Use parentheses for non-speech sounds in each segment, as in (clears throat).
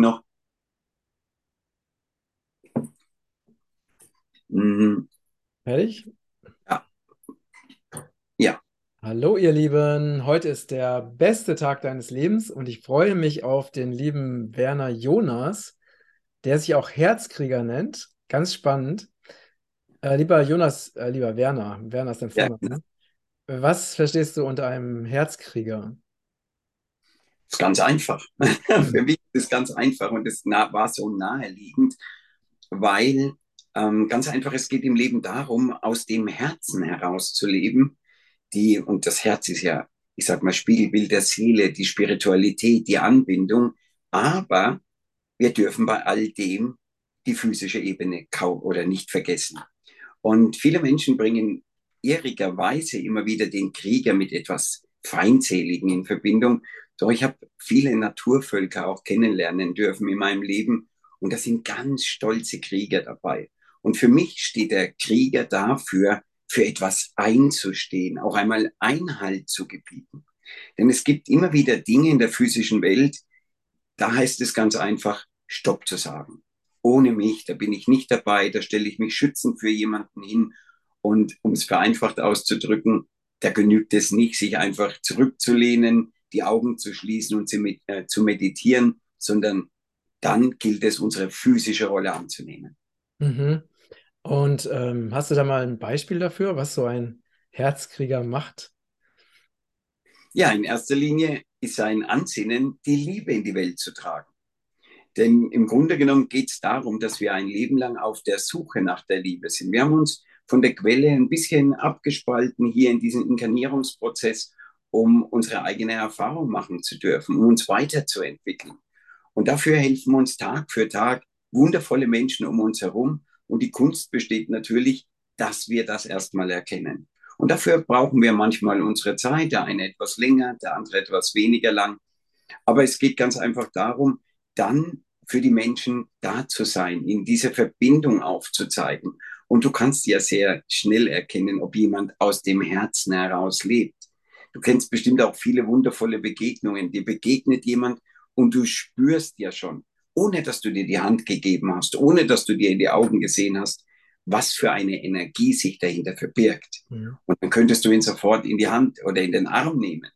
noch. Mhm. Fertig? Ja. Ja. Hallo ihr Lieben, heute ist der beste Tag deines Lebens und ich freue mich auf den lieben Werner Jonas, der sich auch Herzkrieger nennt. Ganz spannend. Äh, lieber Jonas, äh, lieber Werner, Werner ist dein Ja, Vorname. Was verstehst du unter einem Herzkrieger? Ist ganz einfach. (laughs) Für mich ist es ganz einfach und es war so naheliegend, weil ähm, ganz einfach, es geht im Leben darum, aus dem Herzen heraus zu leben. Die, und das Herz ist ja, ich sag mal, Spiegelbild der Seele, die Spiritualität, die Anbindung. Aber wir dürfen bei all dem die physische Ebene kaum oder nicht vergessen. Und viele Menschen bringen irrigerweise immer wieder den Krieger mit etwas Feindseligen in Verbindung. Doch ich habe viele Naturvölker auch kennenlernen dürfen in meinem Leben und da sind ganz stolze Krieger dabei. Und für mich steht der Krieger dafür, für etwas einzustehen, auch einmal Einhalt zu gebieten. Denn es gibt immer wieder Dinge in der physischen Welt, da heißt es ganz einfach, Stopp zu sagen. Ohne mich, da bin ich nicht dabei, da stelle ich mich schützend für jemanden hin. Und um es vereinfacht auszudrücken, da genügt es nicht, sich einfach zurückzulehnen, die Augen zu schließen und zu, äh, zu meditieren, sondern dann gilt es, unsere physische Rolle anzunehmen. Mhm. Und ähm, hast du da mal ein Beispiel dafür, was so ein Herzkrieger macht? Ja, in erster Linie ist sein Ansinnen, die Liebe in die Welt zu tragen. Denn im Grunde genommen geht es darum, dass wir ein Leben lang auf der Suche nach der Liebe sind. Wir haben uns von der Quelle ein bisschen abgespalten hier in diesem Inkarnierungsprozess, um unsere eigene Erfahrung machen zu dürfen, um uns weiterzuentwickeln. Und dafür helfen uns Tag für Tag wundervolle Menschen um uns herum. Und die Kunst besteht natürlich, dass wir das erstmal erkennen. Und dafür brauchen wir manchmal unsere Zeit, der eine etwas länger, der andere etwas weniger lang. Aber es geht ganz einfach darum, dann für die Menschen da zu sein, in diese Verbindung aufzuzeigen. Und du kannst ja sehr schnell erkennen, ob jemand aus dem Herzen heraus lebt. Du kennst bestimmt auch viele wundervolle Begegnungen. Dir begegnet jemand und du spürst ja schon, ohne dass du dir die Hand gegeben hast, ohne dass du dir in die Augen gesehen hast, was für eine Energie sich dahinter verbirgt. Ja. Und dann könntest du ihn sofort in die Hand oder in den Arm nehmen.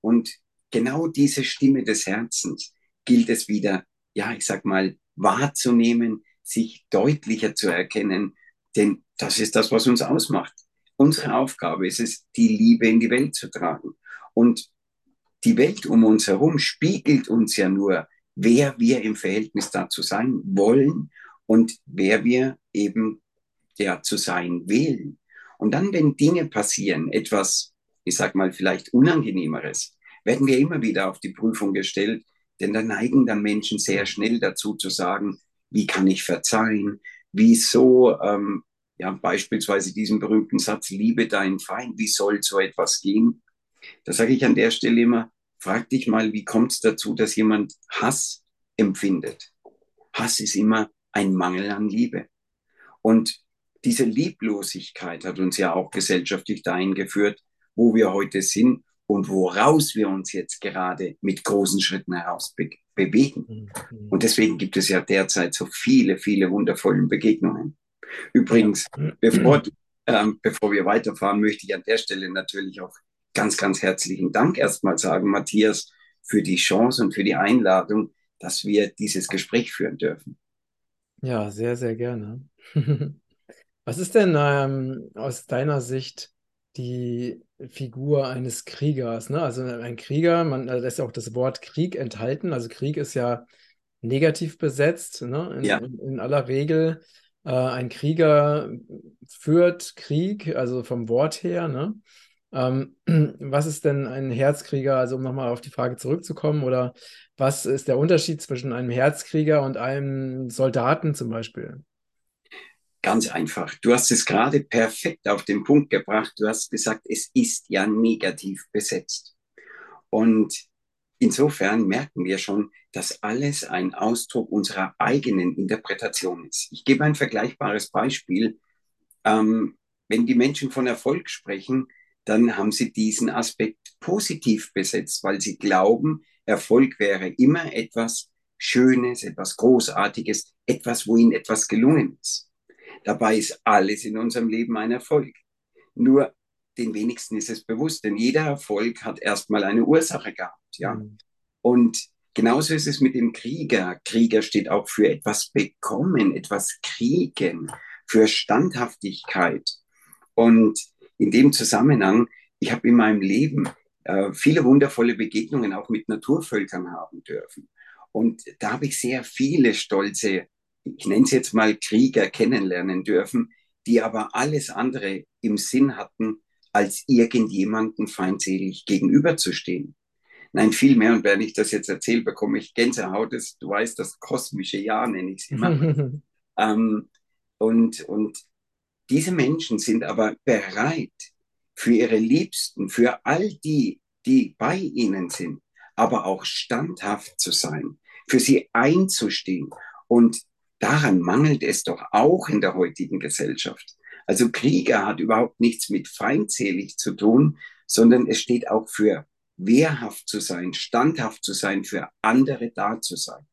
Und genau diese Stimme des Herzens gilt es wieder, ja, ich sag mal, wahrzunehmen, sich deutlicher zu erkennen, denn das ist das, was uns ausmacht. Unsere Aufgabe ist es, die Liebe in die Welt zu tragen. Und die Welt um uns herum spiegelt uns ja nur, wer wir im Verhältnis dazu sein wollen und wer wir eben ja zu sein wählen. Und dann, wenn Dinge passieren, etwas, ich sag mal, vielleicht Unangenehmeres, werden wir immer wieder auf die Prüfung gestellt, denn da neigen dann Menschen sehr schnell dazu zu sagen, wie kann ich verzeihen? Wieso, ähm, ja, beispielsweise diesen berühmten Satz, liebe deinen Feind, wie soll so etwas gehen? Da sage ich an der Stelle immer, frag dich mal, wie kommt es dazu, dass jemand Hass empfindet? Hass ist immer ein Mangel an Liebe. Und diese Lieblosigkeit hat uns ja auch gesellschaftlich dahin geführt, wo wir heute sind und woraus wir uns jetzt gerade mit großen Schritten heraus be bewegen. Mhm. Und deswegen gibt es ja derzeit so viele, viele wundervolle Begegnungen. Übrigens, ja. bevor, ähm, bevor wir weiterfahren, möchte ich an der Stelle natürlich auch ganz, ganz herzlichen Dank erstmal sagen, Matthias, für die Chance und für die Einladung, dass wir dieses Gespräch führen dürfen. Ja, sehr, sehr gerne. (laughs) Was ist denn ähm, aus deiner Sicht die Figur eines Kriegers? Ne? Also ein Krieger, man, also da ist ja auch das Wort Krieg enthalten. Also Krieg ist ja negativ besetzt, ne? in, Ja. in, in aller Regel. Äh, ein Krieger führt Krieg, also vom Wort her. Ne? Ähm, (clears throat) was ist denn ein Herzkrieger? Also um nochmal auf die Frage zurückzukommen, oder was ist der Unterschied zwischen einem Herzkrieger und einem Soldaten zum Beispiel? Ganz einfach. Du hast es gerade perfekt auf den Punkt gebracht. Du hast gesagt, es ist ja negativ besetzt. Und insofern merken wir schon, dass alles ein Ausdruck unserer eigenen Interpretation ist. Ich gebe ein vergleichbares Beispiel. Ähm, wenn die Menschen von Erfolg sprechen, dann haben sie diesen Aspekt positiv besetzt, weil sie glauben, Erfolg wäre immer etwas, Schönes, etwas Großartiges, etwas, wo ihnen etwas gelungen ist. Dabei ist alles in unserem Leben ein Erfolg. Nur den wenigsten ist es bewusst, denn jeder Erfolg hat erstmal eine Ursache gehabt, ja. Mhm. Und genauso ist es mit dem Krieger. Krieger steht auch für etwas bekommen, etwas kriegen, für Standhaftigkeit. Und in dem Zusammenhang, ich habe in meinem Leben äh, viele wundervolle Begegnungen auch mit Naturvölkern haben dürfen. Und da habe ich sehr viele stolze, ich nenne es jetzt mal Krieger kennenlernen dürfen, die aber alles andere im Sinn hatten, als irgendjemanden feindselig gegenüberzustehen. Nein, viel mehr. Und wenn ich das jetzt erzähle, bekomme ich Gänsehaut. Das, du weißt, das kosmische Ja nenne ich es immer. (laughs) ähm, und, und diese Menschen sind aber bereit, für ihre Liebsten, für all die, die bei ihnen sind, aber auch standhaft zu sein, für sie einzustehen. Und daran mangelt es doch auch in der heutigen Gesellschaft. Also Krieger hat überhaupt nichts mit feindselig zu tun, sondern es steht auch für wehrhaft zu sein, standhaft zu sein, für andere da zu sein.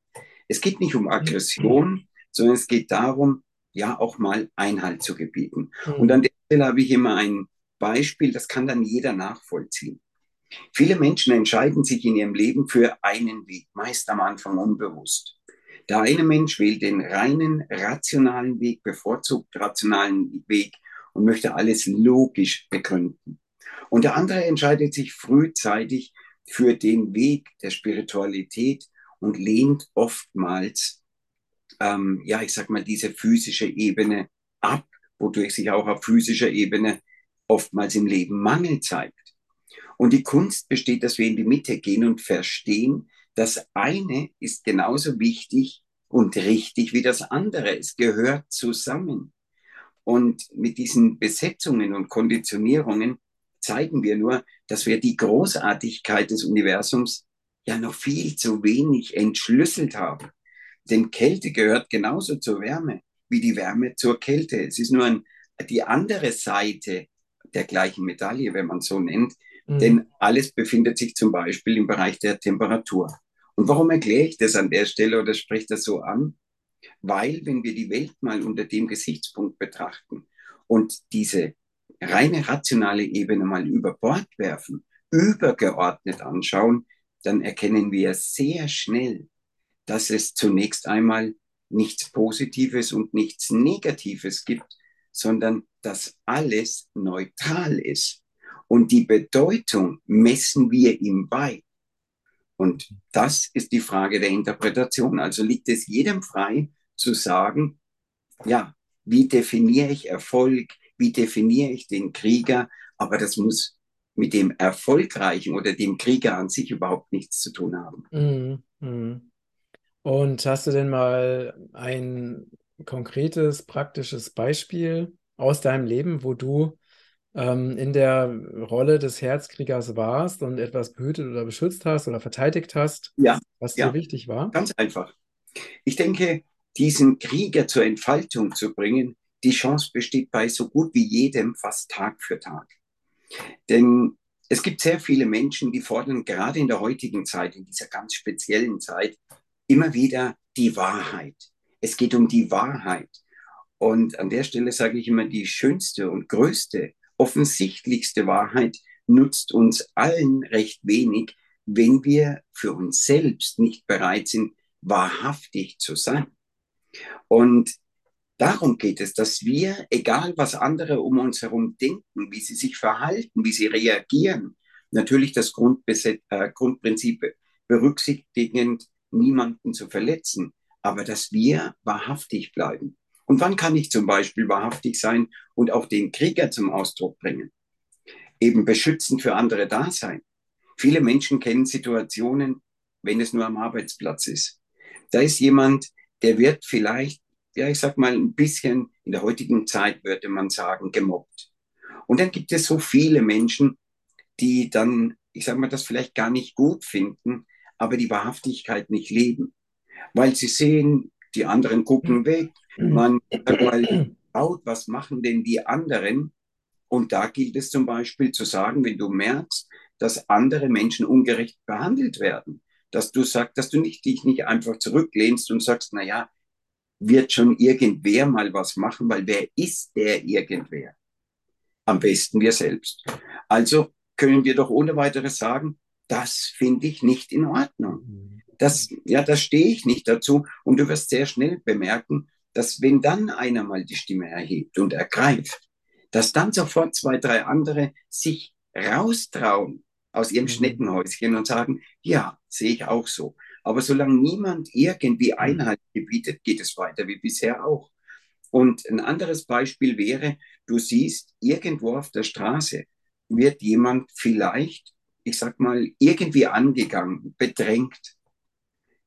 Es geht nicht um Aggression, sondern es geht darum, ja auch mal Einhalt zu gebieten. Mhm. Und an der Stelle habe ich immer ein Beispiel, das kann dann jeder nachvollziehen. Viele Menschen entscheiden sich in ihrem Leben für einen Weg, meist am Anfang unbewusst. Der eine Mensch wählt den reinen, rationalen Weg, bevorzugt rationalen Weg und möchte alles logisch begründen. Und der andere entscheidet sich frühzeitig für den Weg der Spiritualität und lehnt oftmals, ähm, ja, ich sag mal, diese physische Ebene ab, wodurch sich auch auf physischer Ebene oftmals im Leben Mangel zeigt. Und die Kunst besteht, dass wir in die Mitte gehen und verstehen, das eine ist genauso wichtig und richtig wie das andere. Es gehört zusammen. Und mit diesen Besetzungen und Konditionierungen zeigen wir nur, dass wir die Großartigkeit des Universums ja noch viel zu wenig entschlüsselt haben. Denn Kälte gehört genauso zur Wärme wie die Wärme zur Kälte. Es ist nur ein, die andere Seite der gleichen Medaille, wenn man so nennt. Mhm. Denn alles befindet sich zum Beispiel im Bereich der Temperatur. Und warum erkläre ich das an der Stelle oder spreche das so an? Weil, wenn wir die Welt mal unter dem Gesichtspunkt betrachten und diese reine rationale Ebene mal über Bord werfen, übergeordnet anschauen, dann erkennen wir sehr schnell, dass es zunächst einmal nichts Positives und nichts Negatives gibt, sondern dass alles neutral ist. Und die Bedeutung messen wir ihm bei. Und das ist die Frage der Interpretation. Also liegt es jedem frei zu sagen, ja, wie definiere ich Erfolg, wie definiere ich den Krieger, aber das muss mit dem Erfolgreichen oder dem Krieger an sich überhaupt nichts zu tun haben. Mhm. Mhm. Und hast du denn mal ein konkretes, praktisches Beispiel aus deinem Leben, wo du ähm, in der Rolle des Herzkriegers warst und etwas behütet oder beschützt hast oder verteidigt hast, ja, was ja. dir wichtig war? Ganz einfach. Ich denke, diesen Krieger zur Entfaltung zu bringen, die Chance besteht bei so gut wie jedem fast Tag für Tag. Denn es gibt sehr viele Menschen, die fordern gerade in der heutigen Zeit, in dieser ganz speziellen Zeit, immer wieder die Wahrheit. Es geht um die Wahrheit. Und an der Stelle sage ich immer, die schönste und größte, offensichtlichste Wahrheit nutzt uns allen recht wenig, wenn wir für uns selbst nicht bereit sind, wahrhaftig zu sein. Und darum geht es, dass wir, egal was andere um uns herum denken, wie sie sich verhalten, wie sie reagieren, natürlich das äh, Grundprinzip berücksichtigend, niemanden zu verletzen, aber dass wir wahrhaftig bleiben. Und wann kann ich zum Beispiel wahrhaftig sein und auch den Krieger zum Ausdruck bringen? Eben beschützend für andere da sein. Viele Menschen kennen Situationen, wenn es nur am Arbeitsplatz ist. Da ist jemand, der wird vielleicht, ja, ich sag mal, ein bisschen, in der heutigen Zeit würde man sagen, gemobbt. Und dann gibt es so viele Menschen, die dann, ich sag mal, das vielleicht gar nicht gut finden, aber die Wahrhaftigkeit nicht leben. Weil sie sehen, die anderen gucken weg, man sagt mal, was machen denn die anderen? Und da gilt es zum Beispiel zu sagen, wenn du merkst, dass andere Menschen ungerecht behandelt werden, dass du sagst, dass du nicht, dich nicht einfach zurücklehnst und sagst, na ja, wird schon irgendwer mal was machen, weil wer ist der irgendwer? Am besten wir selbst. Also können wir doch ohne weiteres sagen, das finde ich nicht in Ordnung. Das, ja, da stehe ich nicht dazu. Und du wirst sehr schnell bemerken, dass wenn dann einer mal die Stimme erhebt und ergreift, dass dann sofort zwei, drei andere sich raustrauen aus ihrem mhm. Schneckenhäuschen und sagen, ja, sehe ich auch so. Aber solange niemand irgendwie mhm. Einhalt gebietet, geht es weiter wie bisher auch. Und ein anderes Beispiel wäre, du siehst, irgendwo auf der Straße wird jemand vielleicht, ich sag mal, irgendwie angegangen, bedrängt.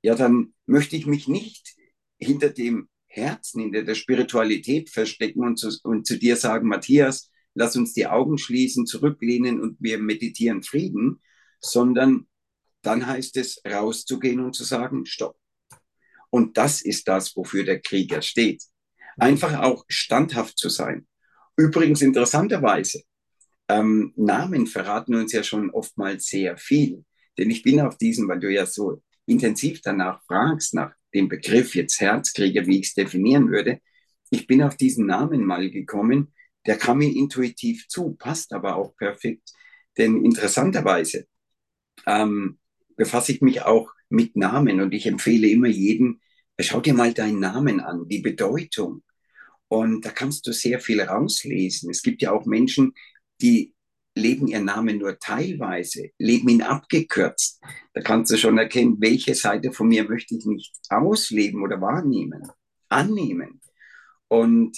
Ja, dann möchte ich mich nicht hinter dem Herzen, hinter der Spiritualität verstecken und zu, und zu dir sagen, Matthias, lass uns die Augen schließen, zurücklehnen und wir meditieren Frieden, sondern dann heißt es rauszugehen und zu sagen, stopp. Und das ist das, wofür der Krieger steht. Einfach auch standhaft zu sein. Übrigens interessanterweise, ähm, Namen verraten uns ja schon oftmals sehr viel. Denn ich bin auf diesen, weil du ja so intensiv danach fragst, nach dem Begriff jetzt Herzkrieger, wie ich es definieren würde, ich bin auf diesen Namen mal gekommen, der kam mir intuitiv zu, passt aber auch perfekt. Denn interessanterweise ähm, befasse ich mich auch mit Namen und ich empfehle immer jedem, schau dir mal deinen Namen an, die Bedeutung. Und da kannst du sehr viel rauslesen. Es gibt ja auch Menschen, die leben ihren Namen nur teilweise, leben ihn abgekürzt. Da kannst du schon erkennen, welche Seite von mir möchte ich nicht ausleben oder wahrnehmen, annehmen. Und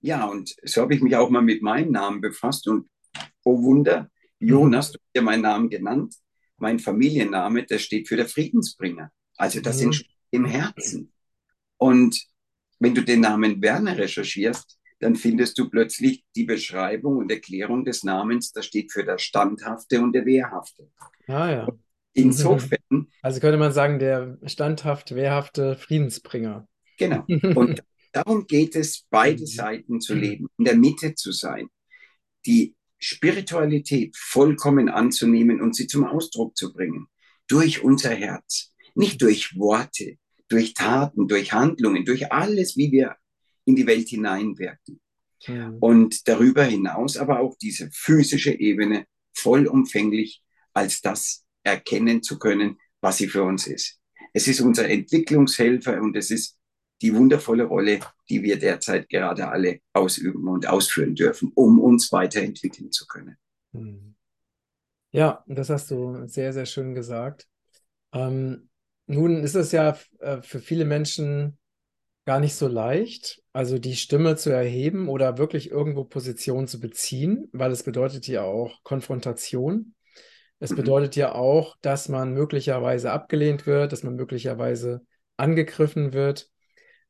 ja, und so habe ich mich auch mal mit meinem Namen befasst und oh Wunder, Jonas, du hast ja meinen Namen genannt, mein Familienname, der steht für der Friedensbringer. Also das mhm. entsteht im Herzen. Und wenn du den Namen Werner recherchierst, dann findest du plötzlich die Beschreibung und Erklärung des Namens, das steht für der Standhafte und der Wehrhafte. Ah ja. Insofern. (laughs) Also könnte man sagen, der standhaft, wehrhafte Friedensbringer. Genau. (laughs) Und darum geht es, beide mhm. Seiten zu leben, in der Mitte zu sein, die Spiritualität vollkommen anzunehmen und sie zum Ausdruck zu bringen. Durch unser Herz. Nicht durch Worte, durch Taten, durch Handlungen, durch alles, wie wir in die Welt hineinwirken. Ja. Und darüber hinaus aber auch diese physische Ebene vollumfänglich als das erkennen zu können, was sie für uns ist. Es ist unser Entwicklungshelfer und es ist die wundervolle Rolle, die wir derzeit gerade alle ausüben und ausführen dürfen, um uns weiterentwickeln zu können. Hm. Ja, das hast du sehr, sehr schön gesagt. Ähm, nun ist es ja äh, für viele Menschen gar nicht so leicht, also die Stimme zu erheben oder wirklich irgendwo Position zu beziehen, weil es bedeutet ja auch Konfrontation. Es mhm. bedeutet ja auch, dass man möglicherweise abgelehnt wird, dass man möglicherweise angegriffen wird,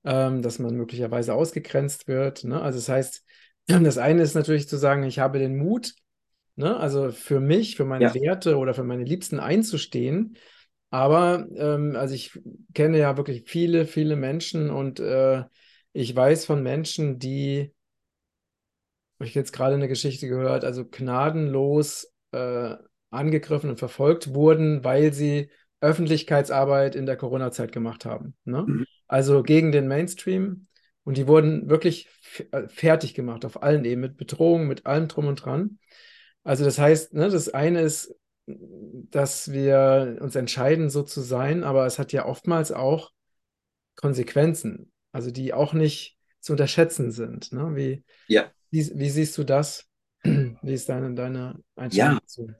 ähm, dass man möglicherweise ausgegrenzt wird. Ne? Also das heißt, (clears throat) das eine ist natürlich zu sagen, ich habe den Mut, ne? also für mich, für meine ja. Werte oder für meine Liebsten einzustehen. Aber ähm, also ich kenne ja wirklich viele, viele Menschen und äh, ich weiß von Menschen, die, habe ich jetzt gerade eine Geschichte gehört, also gnadenlos äh, angegriffen und verfolgt wurden, weil sie Öffentlichkeitsarbeit in der Corona-Zeit gemacht haben. Ne? Mhm. Also gegen den Mainstream. Und die wurden wirklich äh, fertig gemacht auf allen Ebenen, mit Bedrohung, mit allem drum und dran. Also das heißt, ne, das eine ist, dass wir uns entscheiden, so zu sein, aber es hat ja oftmals auch Konsequenzen, also die auch nicht zu unterschätzen sind. Ne? Wie, ja. wie, wie siehst du das? (clears throat) Wie ist deine, deine Einstellung ja. dazu?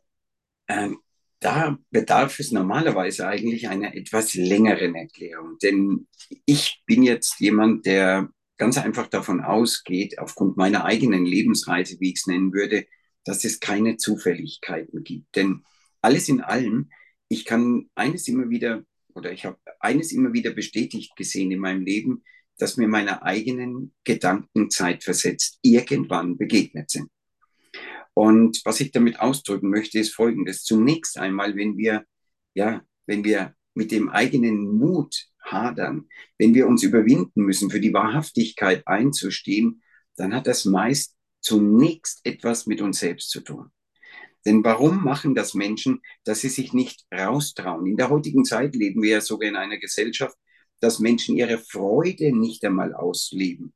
Ähm, da bedarf es normalerweise eigentlich einer etwas längeren Erklärung. Denn ich bin jetzt jemand, der ganz einfach davon ausgeht, aufgrund meiner eigenen Lebensreise, wie ich es nennen würde, dass es keine Zufälligkeiten gibt. Denn alles in allem, ich kann eines immer wieder, oder ich habe eines immer wieder bestätigt gesehen in meinem Leben, dass mir meine eigenen Gedanken zeitversetzt irgendwann begegnet sind. Und was ich damit ausdrücken möchte, ist Folgendes. Zunächst einmal, wenn wir, ja, wenn wir mit dem eigenen Mut hadern, wenn wir uns überwinden müssen, für die Wahrhaftigkeit einzustehen, dann hat das meist zunächst etwas mit uns selbst zu tun. Denn warum machen das Menschen, dass sie sich nicht raustrauen? In der heutigen Zeit leben wir ja sogar in einer Gesellschaft, dass Menschen ihre Freude nicht einmal ausleben.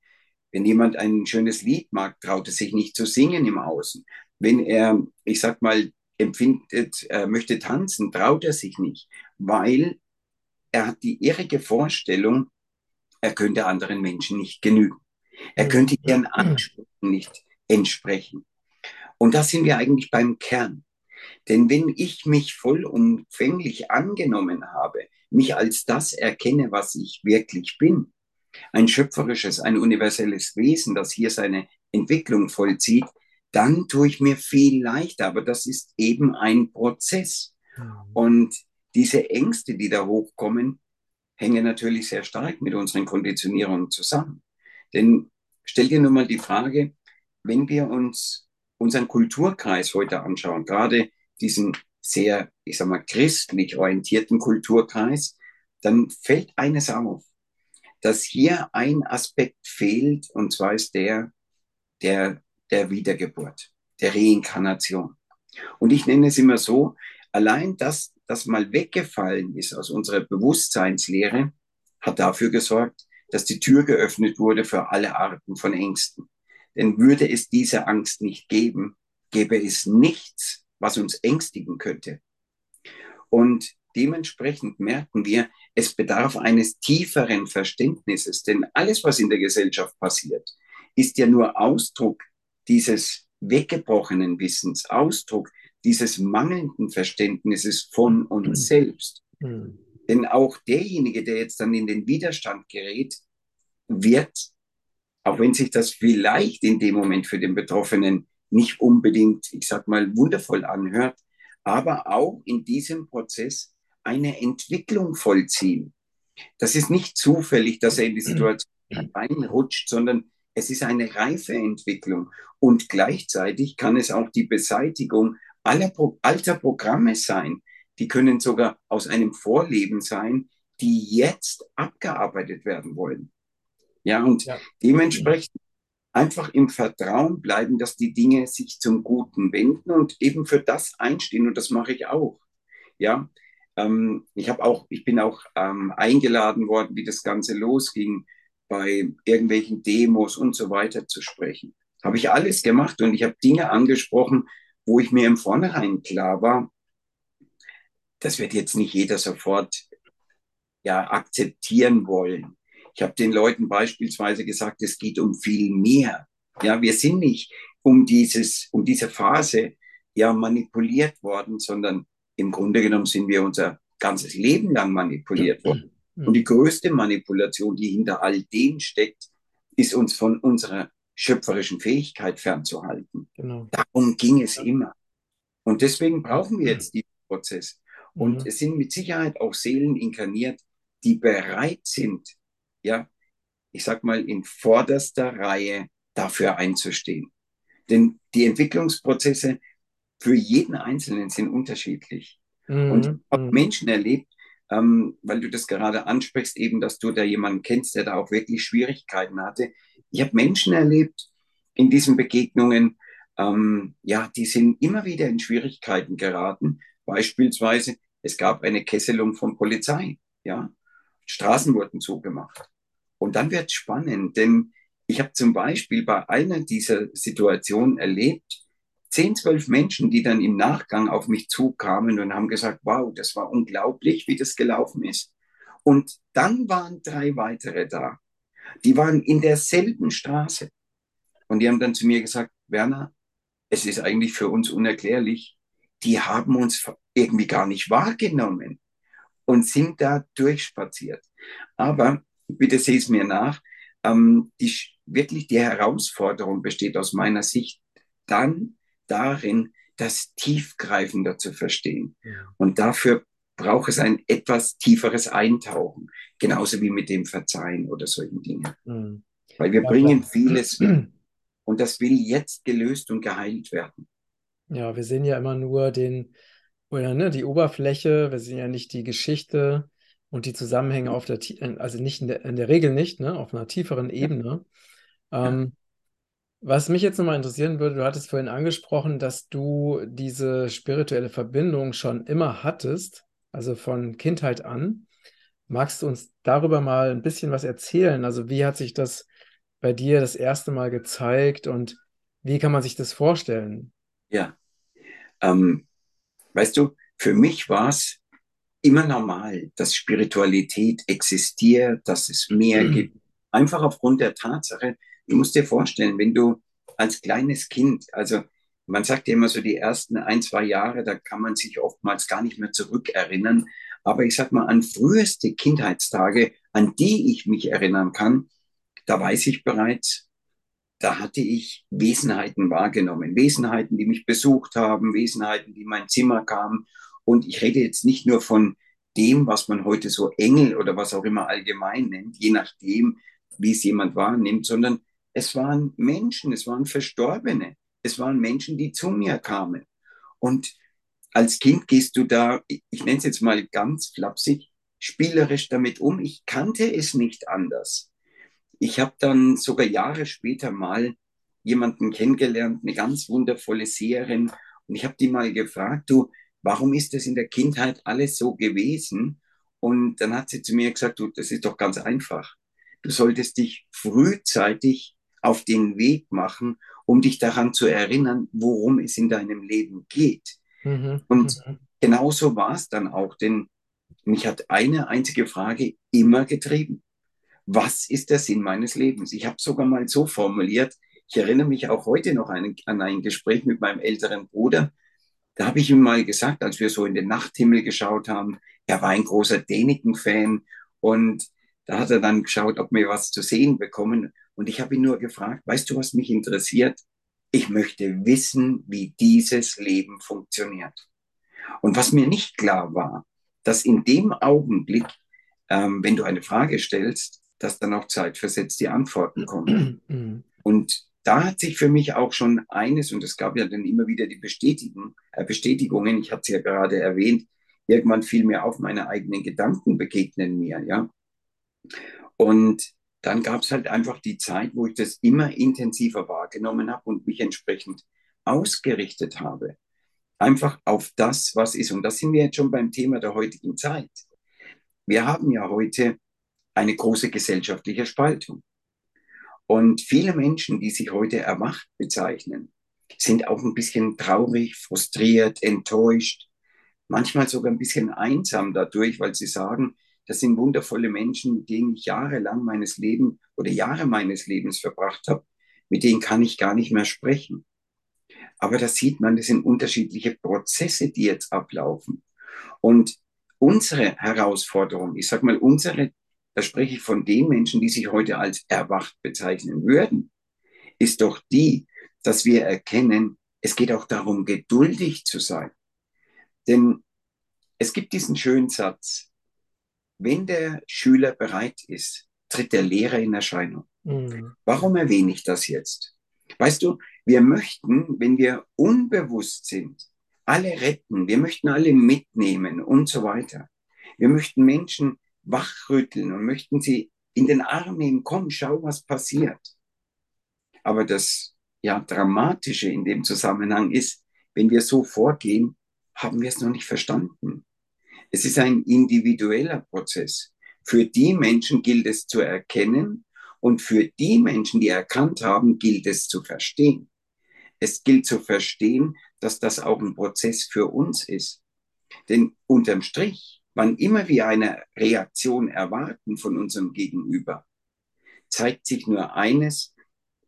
Wenn jemand ein schönes Lied mag, traut es sich nicht zu singen im Außen. Wenn er, ich sag mal, empfindet, er möchte tanzen, traut er sich nicht, weil er hat die irrige Vorstellung, er könnte anderen Menschen nicht genügen. Er könnte ihren Ansprüchen nicht entsprechen. Und da sind wir eigentlich beim Kern. Denn wenn ich mich vollumfänglich angenommen habe, mich als das erkenne, was ich wirklich bin, ein schöpferisches, ein universelles Wesen, das hier seine Entwicklung vollzieht, dann tue ich mir viel leichter. Aber das ist eben ein Prozess. Mhm. Und diese Ängste, die da hochkommen, hängen natürlich sehr stark mit unseren Konditionierungen zusammen. Denn stell dir nur mal die Frage, wenn wir uns unseren Kulturkreis heute anschauen, gerade diesen sehr, ich sag mal, christlich orientierten Kulturkreis, dann fällt eines auf, dass hier ein Aspekt fehlt, und zwar ist der, der, der Wiedergeburt, der Reinkarnation. Und ich nenne es immer so, allein das, das mal weggefallen ist aus unserer Bewusstseinslehre, hat dafür gesorgt, dass die Tür geöffnet wurde für alle Arten von Ängsten. Denn würde es diese Angst nicht geben, gäbe es nichts, was uns ängstigen könnte. Und dementsprechend merken wir, es bedarf eines tieferen Verständnisses, denn alles, was in der Gesellschaft passiert, ist ja nur Ausdruck dieses weggebrochenen Wissens, Ausdruck dieses mangelnden Verständnisses von uns mhm. selbst. Mhm. Denn auch derjenige, der jetzt dann in den Widerstand gerät, wird, auch wenn sich das vielleicht in dem Moment für den Betroffenen nicht unbedingt, ich sag mal, wundervoll anhört, aber auch in diesem Prozess eine Entwicklung vollziehen. Das ist nicht zufällig, dass er in die Situation reinrutscht, sondern es ist eine reife Entwicklung. Und gleichzeitig kann es auch die Beseitigung aller Pro alter Programme sein. Die können sogar aus einem Vorleben sein, die jetzt abgearbeitet werden wollen. Ja, und ja. dementsprechend einfach im Vertrauen bleiben, dass die Dinge sich zum Guten wenden und eben für das einstehen. Und das mache ich auch. Ja, ähm, ich habe auch, ich bin auch ähm, eingeladen worden, wie das Ganze losging, bei irgendwelchen Demos und so weiter zu sprechen. Habe ich alles gemacht und ich habe Dinge angesprochen, wo ich mir im Vornherein klar war, das wird jetzt nicht jeder sofort ja, akzeptieren wollen. Ich habe den Leuten beispielsweise gesagt, es geht um viel mehr. Ja, wir sind nicht um dieses, um diese Phase ja manipuliert worden, sondern im Grunde genommen sind wir unser ganzes Leben lang manipuliert worden. Und die größte Manipulation, die hinter all dem steckt, ist uns von unserer schöpferischen Fähigkeit fernzuhalten. Genau. Darum ging es immer. Und deswegen brauchen wir jetzt diesen Prozess. Und mhm. es sind mit Sicherheit auch Seelen inkarniert, die bereit sind, ja, ich sag mal, in vorderster Reihe dafür einzustehen. Denn die Entwicklungsprozesse für jeden Einzelnen sind unterschiedlich. Mhm. Und ich habe mhm. Menschen erlebt, ähm, weil du das gerade ansprichst, eben, dass du da jemanden kennst, der da auch wirklich Schwierigkeiten hatte. Ich habe Menschen erlebt in diesen Begegnungen, ähm, ja, die sind immer wieder in Schwierigkeiten geraten. Beispielsweise, es gab eine Kesselung von Polizei, ja. Straßen wurden zugemacht. Und dann wird es spannend, denn ich habe zum Beispiel bei einer dieser Situationen erlebt, zehn, zwölf Menschen, die dann im Nachgang auf mich zukamen und haben gesagt, wow, das war unglaublich, wie das gelaufen ist. Und dann waren drei weitere da. Die waren in derselben Straße. Und die haben dann zu mir gesagt, Werner, es ist eigentlich für uns unerklärlich. Die haben uns irgendwie gar nicht wahrgenommen und sind da durchspaziert. Aber bitte seh es mir nach, ähm, die, wirklich die Herausforderung besteht aus meiner Sicht dann, darin, das tiefgreifender zu verstehen. Ja. Und dafür braucht es ein etwas tieferes Eintauchen, genauso wie mit dem Verzeihen oder solchen Dingen. Mhm. Weil wir ja, bringen klar. vieles (clears throat) und das will jetzt gelöst und geheilt werden. Ja, wir sehen ja immer nur den, oder, ne, die Oberfläche, wir sehen ja nicht die Geschichte und die Zusammenhänge auf der, also nicht in der, in der Regel nicht, ne, auf einer tieferen Ebene. Ja. Ähm, Was mich jetzt nochmal interessieren würde, du hattest vorhin angesprochen, dass du diese spirituelle Verbindung schon immer hattest, also von Kindheit an. Magst du uns darüber mal ein bisschen was erzählen? Also wie hat sich das bei dir das erste Mal gezeigt und wie kann man sich das vorstellen? Ja, ähm, weißt du, für mich war es immer normal, dass Spiritualität existiert, dass es mehr gibt. Einfach aufgrund der Tatsache, du musst dir vorstellen, wenn du als kleines Kind, also man sagt ja immer so die ersten ein, zwei Jahre, da kann man sich oftmals gar nicht mehr zurückerinnern. Aber ich sag mal, an früheste Kindheitstage, an die ich mich erinnern kann, da weiß ich bereits, da hatte ich Wesenheiten wahrgenommen. Wesenheiten, die mich besucht haben, Wesenheiten, die in mein Zimmer kamen. Und ich rede jetzt nicht nur von dem, was man heute so Engel oder was auch immer allgemein nennt, je nachdem, wie es jemand wahrnimmt, sondern es waren Menschen, es waren Verstorbene, es waren Menschen, die zu mir kamen. Und als Kind gehst du da, ich nenne es jetzt mal ganz flapsig, spielerisch damit um. Ich kannte es nicht anders. Ich habe dann sogar Jahre später mal jemanden kennengelernt, eine ganz wundervolle Seherin. Und ich habe die mal gefragt, du, warum ist das in der Kindheit alles so gewesen? Und dann hat sie zu mir gesagt, du, das ist doch ganz einfach. Du solltest dich frühzeitig auf den Weg machen, um dich daran zu erinnern, worum es in deinem Leben geht. Mhm. Und mhm. genauso war es dann auch, denn mich hat eine einzige Frage immer getrieben. Was ist der Sinn meines Lebens? Ich habe sogar mal so formuliert, ich erinnere mich auch heute noch an, an ein Gespräch mit meinem älteren Bruder. Da habe ich ihm mal gesagt, als wir so in den Nachthimmel geschaut haben, er war ein großer Däniken-Fan und da hat er dann geschaut, ob wir was zu sehen bekommen. Und ich habe ihn nur gefragt, weißt du, was mich interessiert? Ich möchte wissen, wie dieses Leben funktioniert. Und was mir nicht klar war, dass in dem Augenblick, ähm, wenn du eine Frage stellst, dass dann auch zeitversetzt die Antworten kommen. (clears throat) Mhm. Und da hat sich für mich auch schon eines, und es gab ja dann immer wieder die Bestätigung, äh, Bestätigungen, ich habe es ja gerade erwähnt, irgendwann fiel mir auf, meine eigenen Gedanken begegnen mir, ja. Und dann gab es halt einfach die Zeit, wo ich das immer intensiver wahrgenommen habe und mich entsprechend ausgerichtet habe. Einfach auf das, was ist. Und da sind wir jetzt schon beim Thema der heutigen Zeit. Wir haben ja heute eine große gesellschaftliche Spaltung. Und viele Menschen, die sich heute erwacht bezeichnen, sind auch ein bisschen traurig, frustriert, enttäuscht, manchmal sogar ein bisschen einsam dadurch, weil sie sagen, das sind wundervolle Menschen, mit denen ich jahrelang meines Lebens oder Jahre meines Lebens verbracht habe. Mit denen kann ich gar nicht mehr sprechen. Aber da sieht man, das sind unterschiedliche Prozesse, die jetzt ablaufen. Und unsere Herausforderung, ich sag mal, unsere, da spreche ich von den Menschen, die sich heute als erwacht bezeichnen würden, ist doch die, dass wir erkennen, es geht auch darum, geduldig zu sein. Denn es gibt diesen schönen Satz, wenn der Schüler bereit ist, tritt der Lehrer in Erscheinung. Mhm. Warum erwähne ich das jetzt? Weißt du, wir möchten, wenn wir unbewusst sind, alle retten, wir möchten alle mitnehmen und so weiter. Wir möchten Menschen wachrütteln und möchten sie in den Arm nehmen, komm, schau, was passiert. Aber das ja, Dramatische in dem Zusammenhang ist, wenn wir so vorgehen, haben wir es noch nicht verstanden. Es ist ein individueller Prozess. Für die Menschen gilt es zu erkennen und für die Menschen, die erkannt haben, gilt es zu verstehen. Es gilt zu verstehen, dass das auch ein Prozess für uns ist. Denn unterm Strich, wann immer wir eine Reaktion erwarten von unserem Gegenüber, zeigt sich nur eines,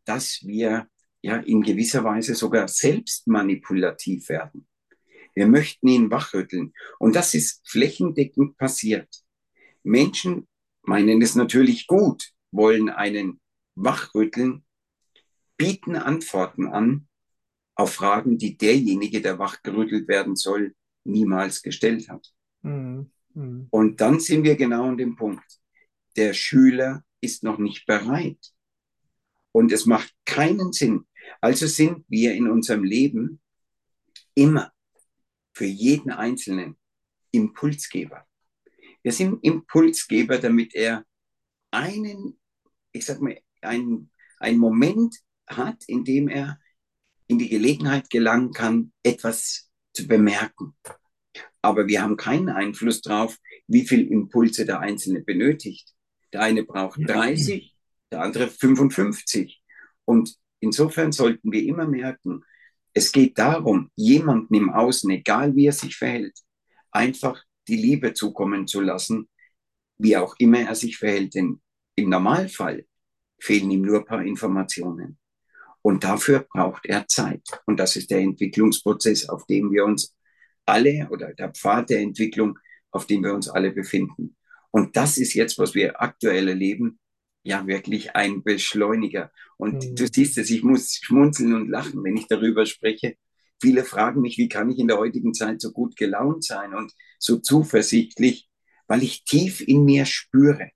dass wir ja in gewisser Weise sogar selbst manipulativ werden. Wir möchten ihn wachrütteln. Und das ist flächendeckend passiert. Menschen meinen es natürlich gut, wollen einen wachrütteln, bieten Antworten an auf Fragen, die derjenige, der wachgerüttelt werden soll, niemals gestellt hat. Mhm. Mhm. Und dann sind wir genau an dem Punkt. Der Schüler ist noch nicht bereit. Und es macht keinen Sinn. Also sind wir in unserem Leben immer für jeden Einzelnen Impulsgeber. Wir sind Impulsgeber, damit er einen, ich sag mal, einen, einen Moment hat, indem er in die Gelegenheit gelangen kann, etwas zu bemerken. Aber wir haben keinen Einfluss darauf, wie viel Impulse der Einzelne benötigt. Der eine braucht 30, der andere 55. Und insofern sollten wir immer merken, es geht darum, jemanden im Außen, egal wie er sich verhält, einfach die Liebe zukommen zu lassen, wie auch immer er sich verhält. Denn im Normalfall fehlen ihm nur ein paar Informationen. Und dafür braucht er Zeit. Und das ist der Entwicklungsprozess, auf dem wir uns alle oder der Pfad der Entwicklung, auf dem wir uns alle befinden. Und das ist jetzt, was wir aktuell erleben, ja wirklich ein Beschleuniger. Und mhm. du siehst es, ich muss schmunzeln und lachen, wenn ich darüber spreche. Viele fragen mich, wie kann ich in der heutigen Zeit so gut gelaunt sein und so zuversichtlich, weil ich tief in mir spüre,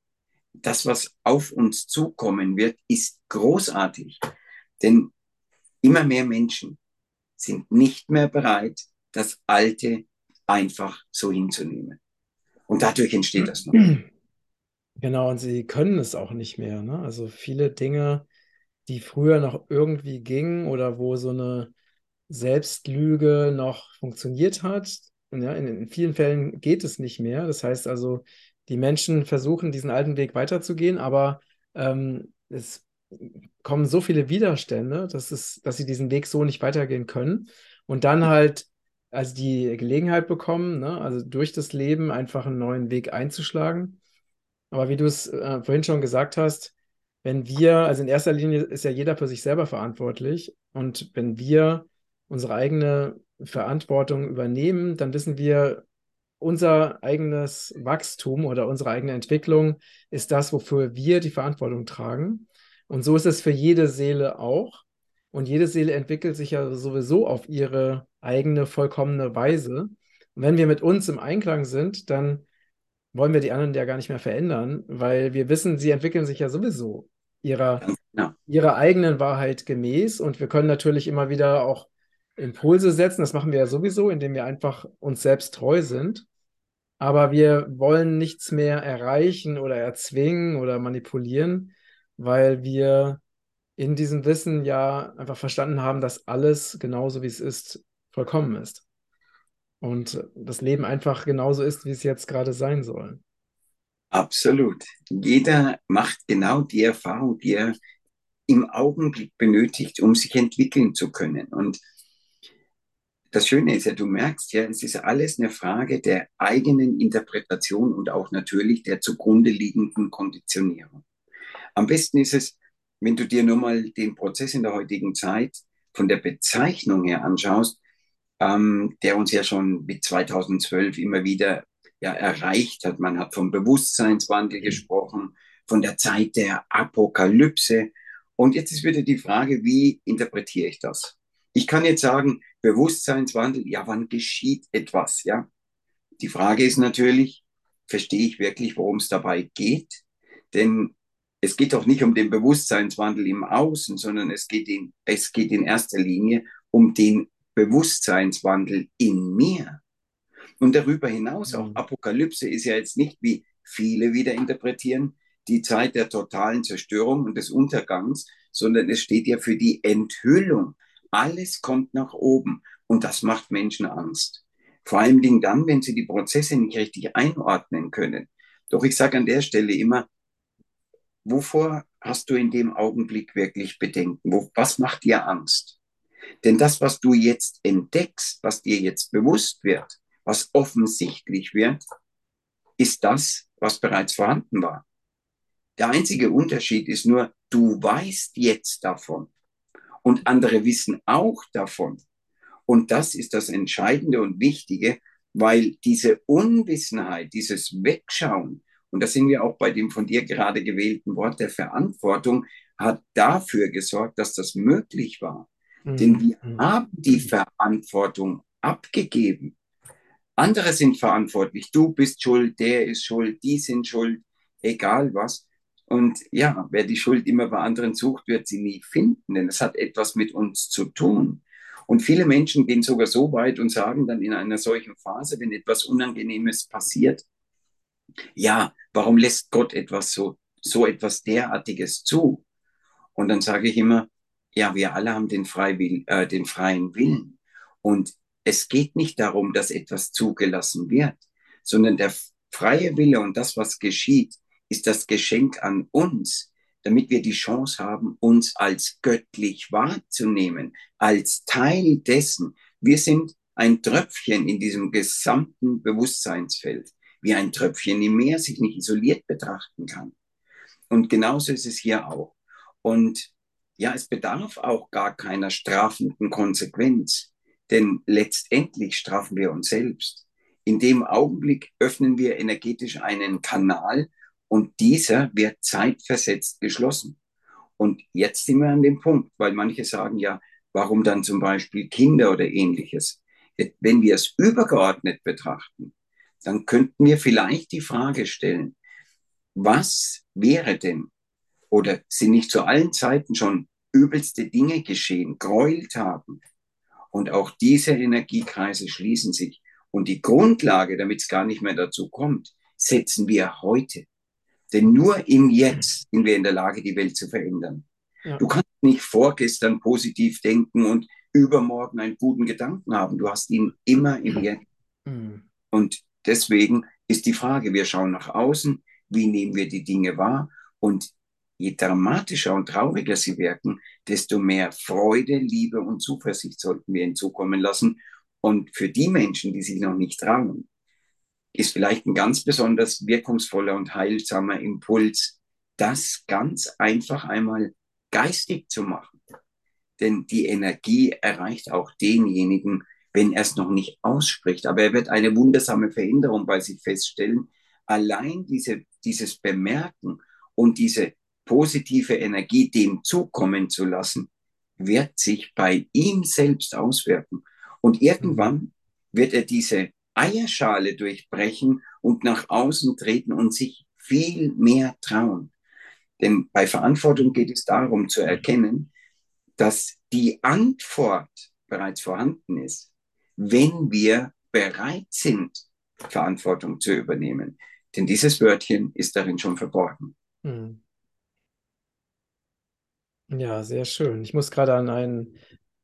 das, was auf uns zukommen wird, ist großartig. Denn immer mehr Menschen sind nicht mehr bereit, das Alte einfach so hinzunehmen. Und dadurch entsteht das noch. (clears throat) Genau, und sie können es auch nicht mehr. Ne? Also viele Dinge, die früher noch irgendwie gingen oder wo so eine Selbstlüge noch funktioniert hat, ja, in, in vielen Fällen geht es nicht mehr. Das heißt also, die Menschen versuchen, diesen alten Weg weiterzugehen, aber ähm, es kommen so viele Widerstände, dass, es, dass sie diesen Weg so nicht weitergehen können. Und dann halt, also die Gelegenheit bekommen, ne, also durch das Leben einfach einen neuen Weg einzuschlagen. Aber wie du es äh, vorhin schon gesagt hast, wenn wir, also in erster Linie ist ja jeder für sich selber verantwortlich. Und wenn wir unsere eigene Verantwortung übernehmen, dann wissen wir, unser eigenes Wachstum oder unsere eigene Entwicklung ist das, wofür wir die Verantwortung tragen. Und so ist es für jede Seele auch. Und jede Seele entwickelt sich ja sowieso auf ihre eigene vollkommene Weise. Und wenn wir mit uns im Einklang sind, dann wollen wir die anderen ja gar nicht mehr verändern, weil wir wissen, sie entwickeln sich ja sowieso ihrer, ja. ihrer eigenen Wahrheit gemäß. Und wir können natürlich immer wieder auch Impulse setzen. Das machen wir ja sowieso, indem wir einfach uns selbst treu sind aber wir wollen nichts mehr erreichen oder erzwingen oder manipulieren, weil wir in diesem Wissen ja einfach verstanden haben, dass alles genauso wie es ist, vollkommen ist. Und das Leben einfach genauso ist, wie es jetzt gerade sein soll. Absolut. Jeder macht genau die Erfahrung, die er im Augenblick benötigt, um sich entwickeln zu können. Und das Schöne ist ja, du merkst ja, es ist alles eine Frage der eigenen Interpretation und auch natürlich der zugrunde liegenden Konditionierung. Am besten ist es, wenn du dir nur mal den Prozess in der heutigen Zeit von der Bezeichnung her anschaust, ähm, der uns ja schon mit 2012 immer wieder ja, erreicht hat. Man hat vom Bewusstseinswandel gesprochen, von der Zeit der Apokalypse. Und jetzt ist wieder die Frage, wie interpretiere ich das? Ich kann jetzt sagen, Bewusstseinswandel, ja, wann geschieht etwas, ja? Die Frage ist natürlich, verstehe ich wirklich, worum es dabei geht? Denn es geht doch nicht um den Bewusstseinswandel im Außen, sondern es geht in, es geht in erster Linie um den Bewusstseinswandel in mir. Und darüber hinaus, auch mhm. Apokalypse ist ja jetzt nicht, wie viele wieder interpretieren, die Zeit der totalen Zerstörung und des Untergangs, sondern es steht ja für die Enthüllung. Alles kommt nach oben und das macht Menschen Angst. Vor allen Dingen dann, wenn sie die Prozesse nicht richtig einordnen können. Doch ich sage an der Stelle immer, wovor hast du in dem Augenblick wirklich Bedenken? Was macht dir Angst? Denn das, was du jetzt entdeckst, was dir jetzt bewusst wird, was offensichtlich wird, ist das, was bereits vorhanden war. Der einzige Unterschied ist nur, du weißt jetzt davon und andere wissen auch davon. Und das ist das Entscheidende und Wichtige, weil diese Unwissenheit, dieses Wegschauen, und da sind wir auch bei dem von dir gerade gewählten Wort der Verantwortung, hat dafür gesorgt, dass das möglich war. Mhm. Denn wir mhm. haben die Verantwortung abgegeben. Andere sind verantwortlich. Du bist schuld, der ist schuld, die sind schuld, egal was. Und ja, wer die Schuld immer bei anderen sucht, wird sie nie finden, denn es hat etwas mit uns zu tun. Und viele Menschen gehen sogar so weit und sagen dann in einer solchen Phase, wenn etwas Unangenehmes passiert, ja, warum lässt Gott etwas so, so etwas derartiges zu? Und dann sage ich immer, ja, wir alle haben den, Freiwill, äh, den freien Willen. Und es geht nicht darum, dass etwas zugelassen wird, sondern der freie Wille und das, was geschieht, ist das Geschenk an uns, damit wir die Chance haben, uns als göttlich wahrzunehmen, als Teil dessen. Wir sind ein Tröpfchen in diesem gesamten Bewusstseinsfeld, wie ein Tröpfchen im Meer sich nicht isoliert betrachten kann. Und genauso ist es hier auch. Und ja, es bedarf auch gar keiner strafenden Konsequenz, denn letztendlich strafen wir uns selbst. In dem Augenblick öffnen wir energetisch einen Kanal und dieser wird zeitversetzt geschlossen. Und jetzt sind wir an dem Punkt, weil manche sagen ja, warum dann zum Beispiel Kinder oder ähnliches. Wenn wir es übergeordnet betrachten, dann könnten wir vielleicht die Frage stellen, was wäre denn oder sind nicht zu allen Zeiten schon übelste Dinge geschehen, Gräueltaten? Und auch diese Energiekreise schließen sich. Und die Grundlage, damit es gar nicht mehr dazu kommt, setzen wir heute. Denn nur im Jetzt sind wir in der Lage, die Welt zu verändern. Ja. Du kannst nicht vorgestern positiv denken und übermorgen einen guten Gedanken haben. Du hast ihn immer im Jetzt. Mhm. Und deswegen ist die Frage, wir schauen nach außen, wie nehmen wir die Dinge wahr? Und je dramatischer und trauriger sie wirken, desto mehr Freude, Liebe und Zuversicht sollten wir hinzukommen lassen. Und für die Menschen, die sich noch nicht trauen, ist vielleicht ein ganz besonders wirkungsvoller und heilsamer Impuls, das ganz einfach einmal geistig zu machen. Denn die Energie erreicht auch denjenigen, wenn er es noch nicht ausspricht. Aber er wird eine wundersame Veränderung bei sich feststellen. Allein diese, dieses Bemerken und diese positive Energie dem zukommen zu lassen, wird sich bei ihm selbst auswirken. Und irgendwann wird er diese Eierschale durchbrechen und nach außen treten und sich viel mehr trauen. Denn bei Verantwortung geht es darum zu erkennen, dass die Antwort bereits vorhanden ist, wenn wir bereit sind, Verantwortung zu übernehmen. Denn dieses Wörtchen ist darin schon verborgen. Hm. Ja, sehr schön. Ich muss gerade an ein,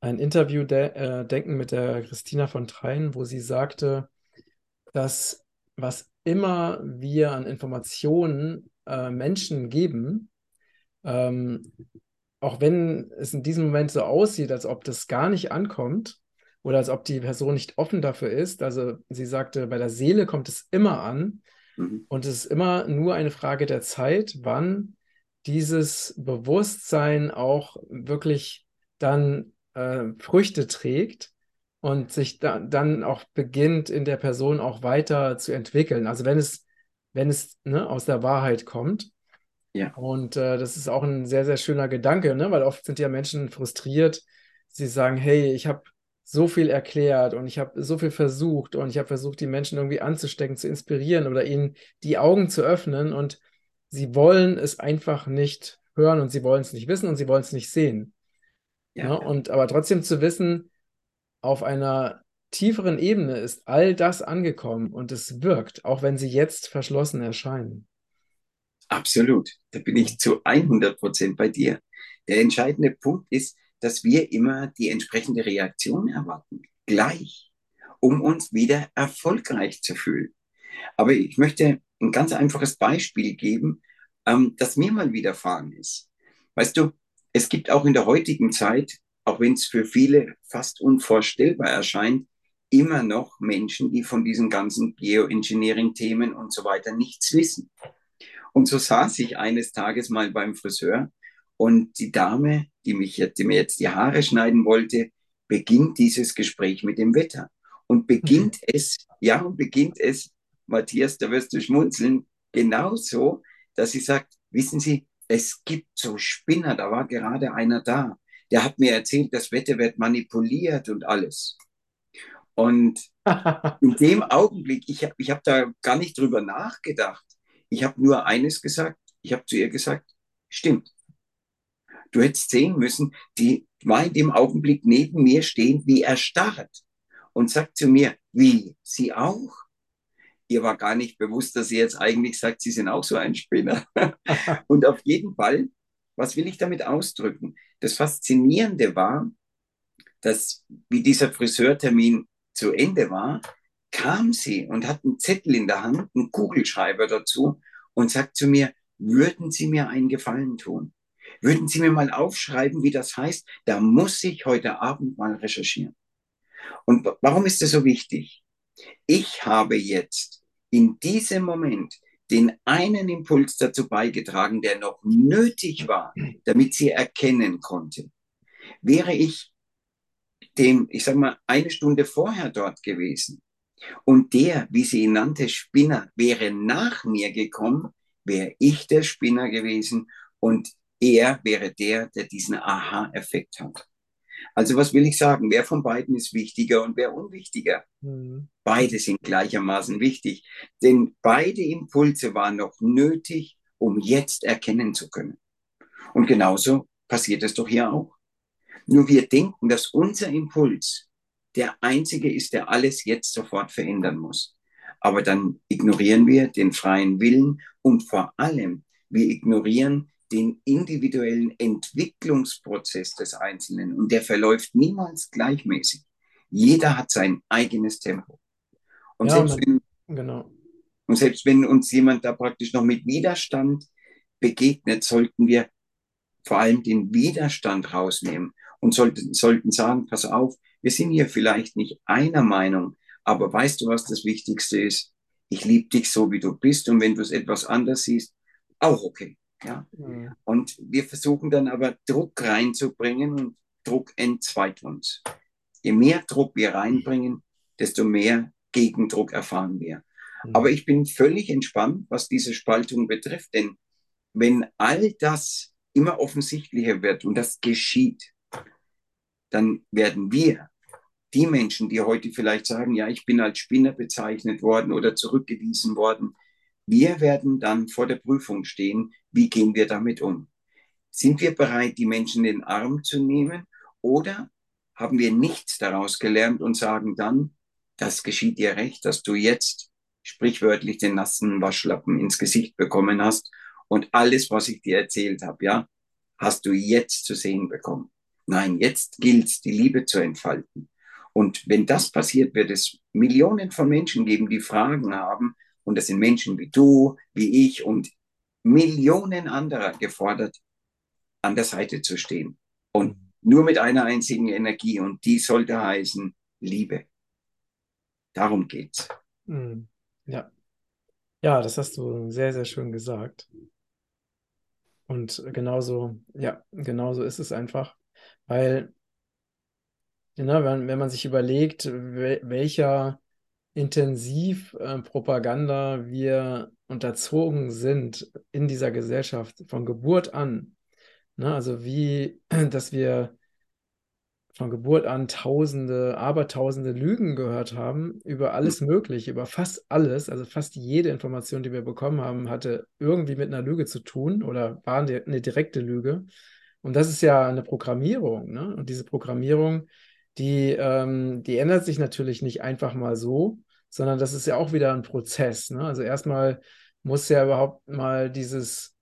ein Interview de äh, denken mit der Christina von Trein, wo sie sagte, dass was immer wir an Informationen äh, Menschen geben, ähm, auch wenn es in diesem Moment so aussieht, als ob das gar nicht ankommt oder als ob die Person nicht offen dafür ist. Also sie sagte, bei der Seele kommt es immer an mhm. und es ist immer nur eine Frage der Zeit, wann dieses Bewusstsein auch wirklich dann äh, Früchte trägt und sich da, dann auch beginnt, in der Person auch weiter zu entwickeln. Also wenn es, wenn es ne, aus der Wahrheit kommt. Ja. Und äh, das ist auch ein sehr, sehr schöner Gedanke, ne? weil oft sind ja Menschen frustriert. Sie sagen, hey, ich habe so viel erklärt und ich habe so viel versucht und ich habe versucht, die Menschen irgendwie anzustecken, zu inspirieren oder ihnen die Augen zu öffnen und sie wollen es einfach nicht hören und sie wollen es nicht wissen und sie wollen es nicht sehen. Ja. Ne? Und aber trotzdem zu wissen, auf einer tieferen Ebene ist all das angekommen und es wirkt, auch wenn sie jetzt verschlossen erscheinen. Absolut, da bin ich zu 100 Prozent bei dir. Der entscheidende Punkt ist, dass wir immer die entsprechende Reaktion erwarten, gleich, um uns wieder erfolgreich zu fühlen. Aber ich möchte ein ganz einfaches Beispiel geben, ähm, das mir mal widerfahren ist. Weißt du, es gibt auch in der heutigen Zeit, auch wenn es für viele fast unvorstellbar erscheint, immer noch Menschen, die von diesen ganzen Geoengineering-Themen und so weiter nichts wissen. Und so saß ich eines Tages mal beim Friseur und die Dame, die, mich, die mir jetzt die Haare schneiden wollte, beginnt dieses Gespräch mit dem Wetter. Und beginnt mhm. es, ja, und beginnt es, Matthias, da wirst du schmunzeln, genauso, dass sie sagt, wissen Sie, es gibt so Spinner, da war gerade einer da, der hat mir erzählt, das Wetter wird manipuliert und alles. Und (laughs) in dem Augenblick, ich habe ich hab da gar nicht drüber nachgedacht. Ich habe nur eines gesagt. Ich habe zu ihr gesagt, stimmt. Du hättest sehen müssen, die war in dem Augenblick neben mir stehen, wie erstarrt und sagt zu mir, wie, sie auch? Ihr war gar nicht bewusst, dass sie jetzt eigentlich sagt, sie sind auch so ein Spinner. (laughs) und auf jeden Fall, was will ich damit ausdrücken? das Faszinierende war, dass wie dieser Friseurtermin zu Ende war, kam sie und hat einen Zettel in der Hand, einen Kugelschreiber dazu und sagt zu mir, würden Sie mir einen Gefallen tun? Würden Sie mir mal aufschreiben, wie das heißt? Da muss ich heute Abend mal recherchieren. Und warum ist das so wichtig? Ich habe jetzt in diesem Moment den einen Impuls dazu beigetragen, der noch nötig war, damit sie erkennen konnte. Wäre ich dem, ich sag mal, eine Stunde vorher dort gewesen und der, wie sie ihn nannte, Spinner, wäre nach mir gekommen, wäre ich der Spinner gewesen und er wäre der, der diesen Aha-Effekt hat. Also was will ich sagen? Wer von beiden ist wichtiger und wer unwichtiger? Mhm. Beide sind gleichermaßen wichtig, denn beide Impulse waren noch nötig, um jetzt erkennen zu können. Und genauso passiert es doch hier auch. Nur wir denken, dass unser Impuls der einzige ist, der alles jetzt sofort verändern muss. Aber dann ignorieren wir den freien Willen und vor allem wir ignorieren den individuellen Entwicklungsprozess des Einzelnen und der verläuft niemals gleichmäßig. Jeder hat sein eigenes Tempo. Und, ja, selbst, wenn, genau. und selbst wenn uns jemand da praktisch noch mit Widerstand begegnet, sollten wir vor allem den Widerstand rausnehmen und sollten, sollten sagen, pass auf, wir sind hier vielleicht nicht einer Meinung, aber weißt du, was das Wichtigste ist? Ich liebe dich so, wie du bist und wenn du es etwas anders siehst, auch okay. Ja? Mhm. Und wir versuchen dann aber Druck reinzubringen und Druck entzweit uns. Je mehr Druck wir reinbringen, desto mehr Gegendruck erfahren wir. Mhm. Aber ich bin völlig entspannt, was diese Spaltung betrifft, denn wenn all das immer offensichtlicher wird und das geschieht, dann werden wir, die Menschen, die heute vielleicht sagen, ja, ich bin als Spinner bezeichnet worden oder zurückgewiesen worden, wir werden dann vor der Prüfung stehen, wie gehen wir damit um? Sind wir bereit, die Menschen in den Arm zu nehmen oder haben wir nichts daraus gelernt und sagen dann, das geschieht dir recht, dass du jetzt sprichwörtlich den nassen Waschlappen ins Gesicht bekommen hast und alles, was ich dir erzählt habe, ja, hast du jetzt zu sehen bekommen. Nein, jetzt gilt die Liebe zu entfalten. Und wenn das passiert, wird es Millionen von Menschen geben, die Fragen haben, und das sind Menschen wie du, wie ich und Millionen anderer gefordert, an der Seite zu stehen. Und nur mit einer einzigen Energie. Und die sollte heißen Liebe. Darum geht's. Hm. Ja. Ja, das hast du sehr, sehr schön gesagt. Und genauso, ja, genauso ist es einfach. Weil, ja, wenn, wenn man sich überlegt, welcher Intensivpropaganda äh, wir unterzogen sind in dieser Gesellschaft von Geburt an. Ne? Also wie, (clears throat) dass wir von Geburt an tausende, abertausende Lügen gehört haben über alles Mögliche, über fast alles. Also fast jede Information, die wir bekommen haben, hatte irgendwie mit einer Lüge zu tun oder war eine direkte Lüge. Und das ist ja eine Programmierung. Ne? Und diese Programmierung, die, ähm, die ändert sich natürlich nicht einfach mal so, sondern das ist ja auch wieder ein Prozess. Ne? Also erstmal muss ja überhaupt mal dieses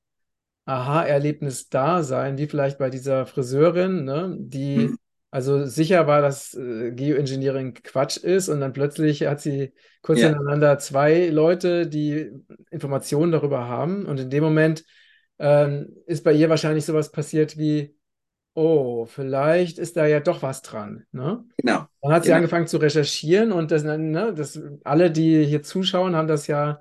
Aha-Erlebnis da sein, wie vielleicht bei dieser Friseurin, ne? die mhm. also sicher war, dass äh, Geoengineering Quatsch ist und dann plötzlich hat sie kurz ja. hintereinander zwei Leute, die Informationen darüber haben und in dem Moment ähm, ist bei ihr wahrscheinlich sowas passiert wie, oh, vielleicht ist da ja doch was dran. Ne? Genau. Dann hat sie genau. angefangen zu recherchieren und das, ne, das, alle, die hier zuschauen, haben das ja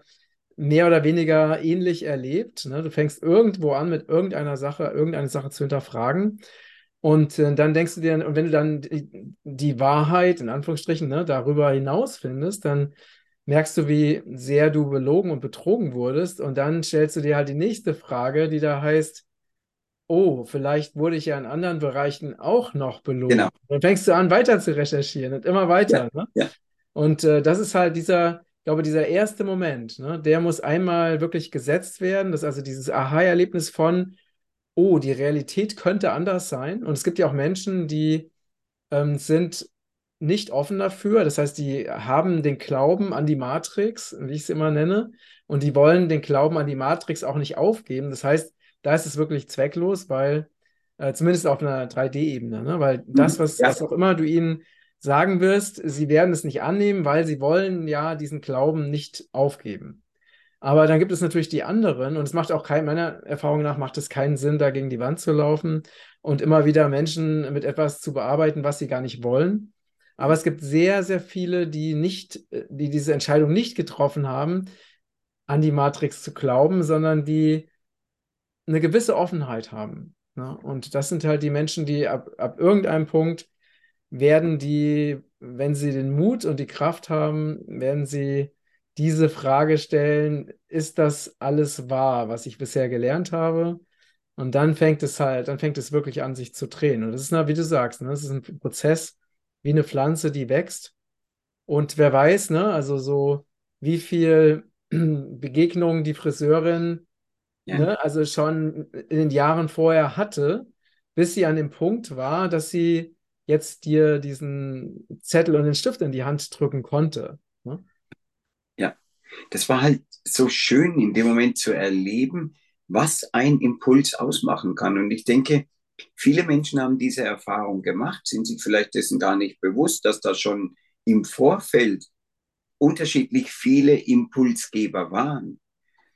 mehr oder weniger ähnlich erlebt. Ne? Du fängst irgendwo an, mit irgendeiner Sache, irgendeine Sache zu hinterfragen. Und äh, dann denkst du dir, und wenn du dann die, die Wahrheit, in Anführungsstrichen, ne, darüber hinaus findest, dann merkst du, wie sehr du belogen und betrogen wurdest. Und dann stellst du dir halt die nächste Frage, die da heißt, oh, vielleicht wurde ich ja in anderen Bereichen auch noch belohnt. Genau. Dann fängst du an, weiter zu recherchieren und immer weiter. Ja, ne? ja. Und äh, das ist halt dieser, ich glaube, dieser erste Moment, ne? der muss einmal wirklich gesetzt werden. Das ist also dieses Aha-Erlebnis von, oh, die Realität könnte anders sein. Und es gibt ja auch Menschen, die ähm, sind nicht offen dafür. Das heißt, die haben den Glauben an die Matrix, wie ich es immer nenne, und die wollen den Glauben an die Matrix auch nicht aufgeben. Das heißt, da ist es wirklich zwecklos, weil äh, Äh, zumindest auf einer 3D-Ebene, ne? Weil das, was, ja. was auch immer du ihnen sagen wirst, sie werden es nicht annehmen, weil sie wollen ja diesen Glauben nicht aufgeben. Aber dann gibt es natürlich die anderen und es macht auch kein, meiner Erfahrung nach macht es keinen Sinn, da gegen die Wand zu laufen und immer wieder Menschen mit etwas zu bearbeiten, was sie gar nicht wollen. Aber es gibt sehr, sehr viele, die nicht, die diese Entscheidung nicht getroffen haben, an die Matrix zu glauben, sondern die eine gewisse Offenheit haben. Ne? Und das sind halt die Menschen, die ab, ab irgendeinem Punkt werden die, wenn sie den Mut und die Kraft haben, werden sie diese Frage stellen, ist das alles wahr, was ich bisher gelernt habe? Und dann fängt es halt, dann fängt es wirklich an, sich zu drehen. Und das ist, wie du sagst, ne, das ist ein Prozess wie eine Pflanze, die wächst. Und wer weiß, ne, also so, wie viel (clears throat) Begegnungen die Friseurin, ja. ne, also schon in den Jahren vorher hatte, bis sie an dem Punkt war, dass sie jetzt dir diesen Zettel und den Stift in die Hand drücken konnte. Ne? Ja, das war halt so schön in dem Moment zu erleben, was ein Impuls ausmachen kann. Und ich denke, viele Menschen haben diese Erfahrung gemacht, sind sich vielleicht dessen gar nicht bewusst, dass da schon im Vorfeld unterschiedlich viele Impulsgeber waren.